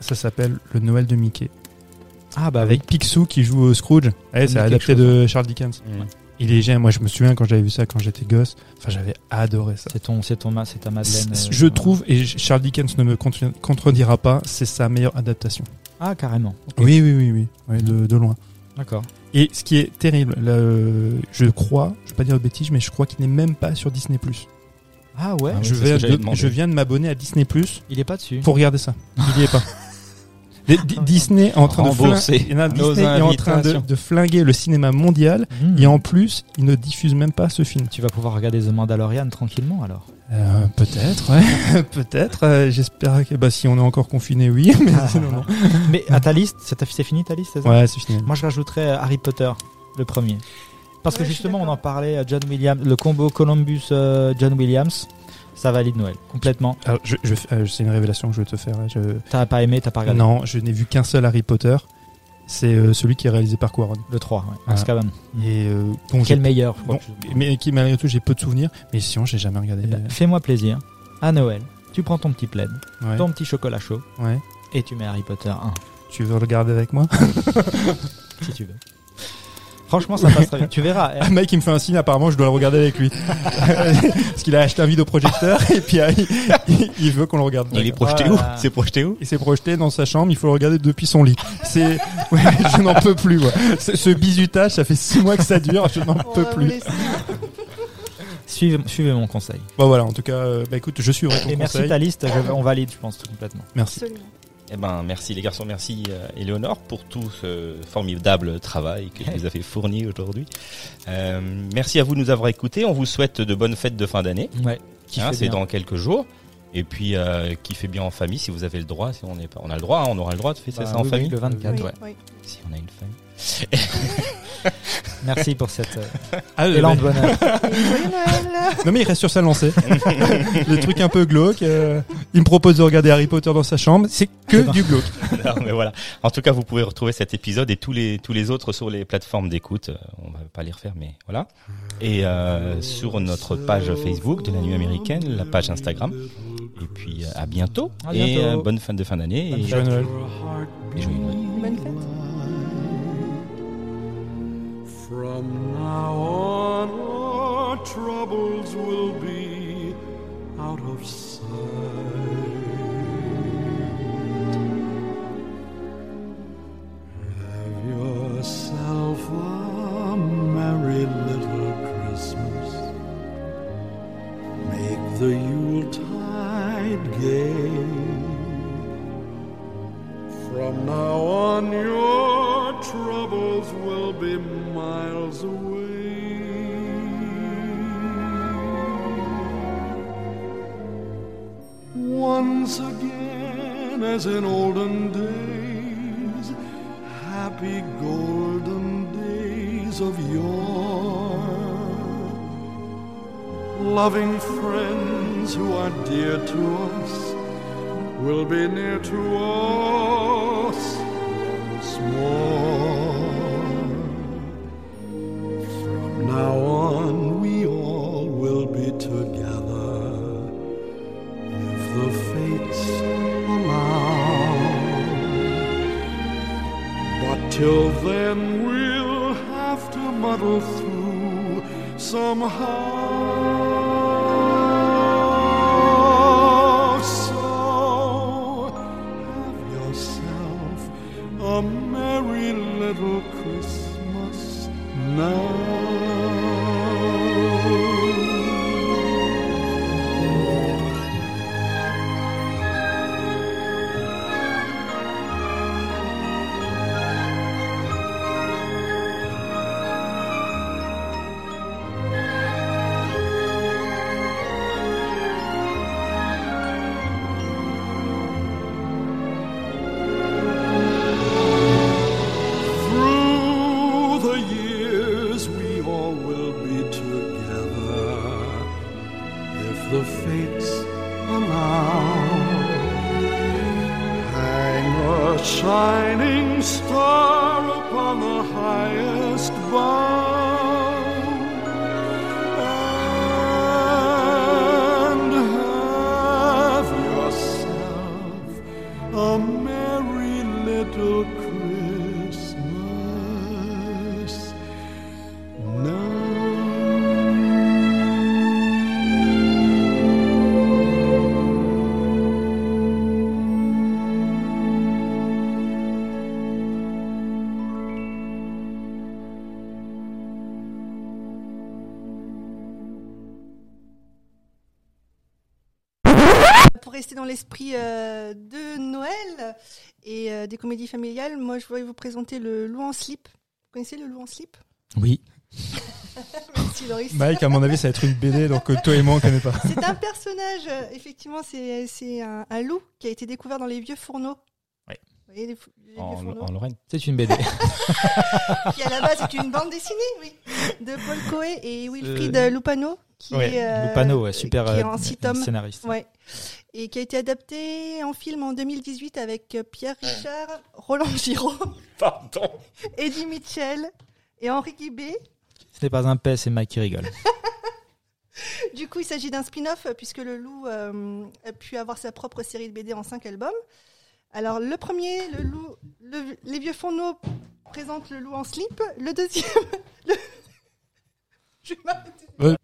ça s'appelle Le Noël de Mickey. Ah bah avec Picsou qui joue euh, Scrooge. Ouais, c'est adapté chose, de Charles Dickens. Il est génial. Moi, je me souviens quand j'avais vu ça quand j'étais gosse. Enfin, j'avais adoré ça. C'est ton, c'est ton, c'est ta Madeleine. euh, Je trouve, et Charles Dickens ne me contre- contredira pas, c'est sa meilleure adaptation. Ah carrément. Oui, oui, oui, oui, de, de loin. D'accord. Et ce qui est terrible, là, euh, je crois, je vais pas dire de bêtises, mais je crois qu'il n'est même pas sur Disney+. Ah ouais. Ah oui, je, de, je viens de m'abonner à Disney Plus Il est pas dessus. pour regarder ça. Il y est pas. Disney est en train de flinguer, non, Nos Disney est en train de, invitations. de flinguer le cinéma mondial Hmm. et en plus, il ne diffuse même pas ce film. Tu vas pouvoir regarder The Mandalorian tranquillement alors. Euh, peut-être, ouais. peut-être. euh, J'espère que bah, si on est encore confiné, oui. Mais sinon, non. Mais à ta liste, c'est fini ta liste, c'est ça? Ouais, c'est fini. Moi, je rajouterais euh, Harry Potter, le premier. Parce que Ouais, justement, on en parlait, John Williams, le combo Columbus-John Williams, ça valide Noël, complètement. Alors, je, je, euh, c'est une révélation que je vais te faire. là. Je... T'as pas aimé, t'as pas regardé Non, je n'ai vu qu'un seul Harry Potter. C'est euh, celui qui est réalisé par Quaron. Le 3, ouais. Ah. Et euh, bon, Quel meilleur, je crois bon, que je- mais qui malgré tout j'ai peu de souvenirs. Mais sinon, j'ai jamais regardé. Eh ben, Fais-moi plaisir. À Noël, tu prends ton petit plaid, Ouais. ton petit chocolat chaud, Ouais. et tu mets Harry Potter 1, Tu veux le regarder avec moi? Si tu veux. Franchement, ça passe très bien. Tu verras. Un mec qui me fait un signe, apparemment, je dois le regarder avec lui. Parce qu'il a acheté un vidéoprojecteur et puis euh, il, il veut qu'on le regarde. Il est projeté Voilà. où C'est projeté où Il s'est projeté dans sa chambre, il faut le regarder depuis son lit. C'est, ouais, je n'en peux plus. moi. Ce, ce bisutage, ça fait six mois que ça dure, je n'en peux plus. Suivez, suivez mon conseil. Bon voilà, en tout cas, euh, bah écoute, je suivrai ton Et merci ta liste, je- on valide, je pense, complètement. Merci. Absolument. Eh ben, merci les garçons, merci euh, Éléonore pour tout ce formidable travail que as fait fournir aujourd'hui. Euh, merci à vous de nous avoir écoutés. On vous souhaite de bonnes fêtes de fin d'année. Ouais. Qui Hein, c'est dans quelques jours. Et puis, euh, qui fait bien en famille, si vous avez le droit, si on est pas, on a le droit, hein, on aura le droit de fêter Bah ça en oui, oui, famille. le 24, Oui, ouais. oui. Si on a une famille. Merci pour cette euh, Ah, élan mais- de bonheur. Non mais il reste sur sa lancée. Le truc un peu glauque. euh, il me propose de regarder Harry Potter dans sa chambre. C'est que du glauque. Non, mais voilà. En tout cas, vous pouvez retrouver cet épisode et tous les tous les autres sur les plateformes d'écoute. Euh, On va pas les refaire, mais voilà. Et euh, sur notre page Facebook de la nuit américaine, la page Instagram. Et puis euh, à bientôt. À Et bientôt. euh, bonne fin de fin d'année. Bonne Et, Joyeux Noël. et joyeux Noël. Bonne fête. From now on, our troubles will be out of sight. Rester dans l'esprit euh, de Noël et euh, des comédies familiales, moi je voulais vous présenter le loup en slip. Vous connaissez le loup en slip? Oui. Merci Loris. Mike, à mon avis, ça va être une BD, donc euh, toi et moi, on connaît pas. C'est un personnage, euh, effectivement, c'est c'est un, un loup qui a été découvert dans les vieux fourneaux. Oui. Vous voyez les, fou- les vieux En, fourneaux? en Lorraine. C'est une BD. Qui à la base est une bande dessinée, oui, de Paul Coe et Wilfried Lupano. Qui ouais, est, euh, Lupano, ouais, super, qui est euh, en six tomes. scénariste. Ouais. Et qui a été adapté en film en 2018 avec euh, Pierre Richard, Roland Giraud, Pardon. Eddie Mitchell et Henri Guibé. Ce n'est pas un paix, c'est Mike qui rigole. Du coup, il s'agit d'un spin-off euh, puisque le loup euh, a pu avoir sa propre série de BD en cinq albums. Alors, le premier, le loup, le- les vieux fourneaux présentent le loup en slip. Le deuxième, le- je vais m'arrêter. Ouais.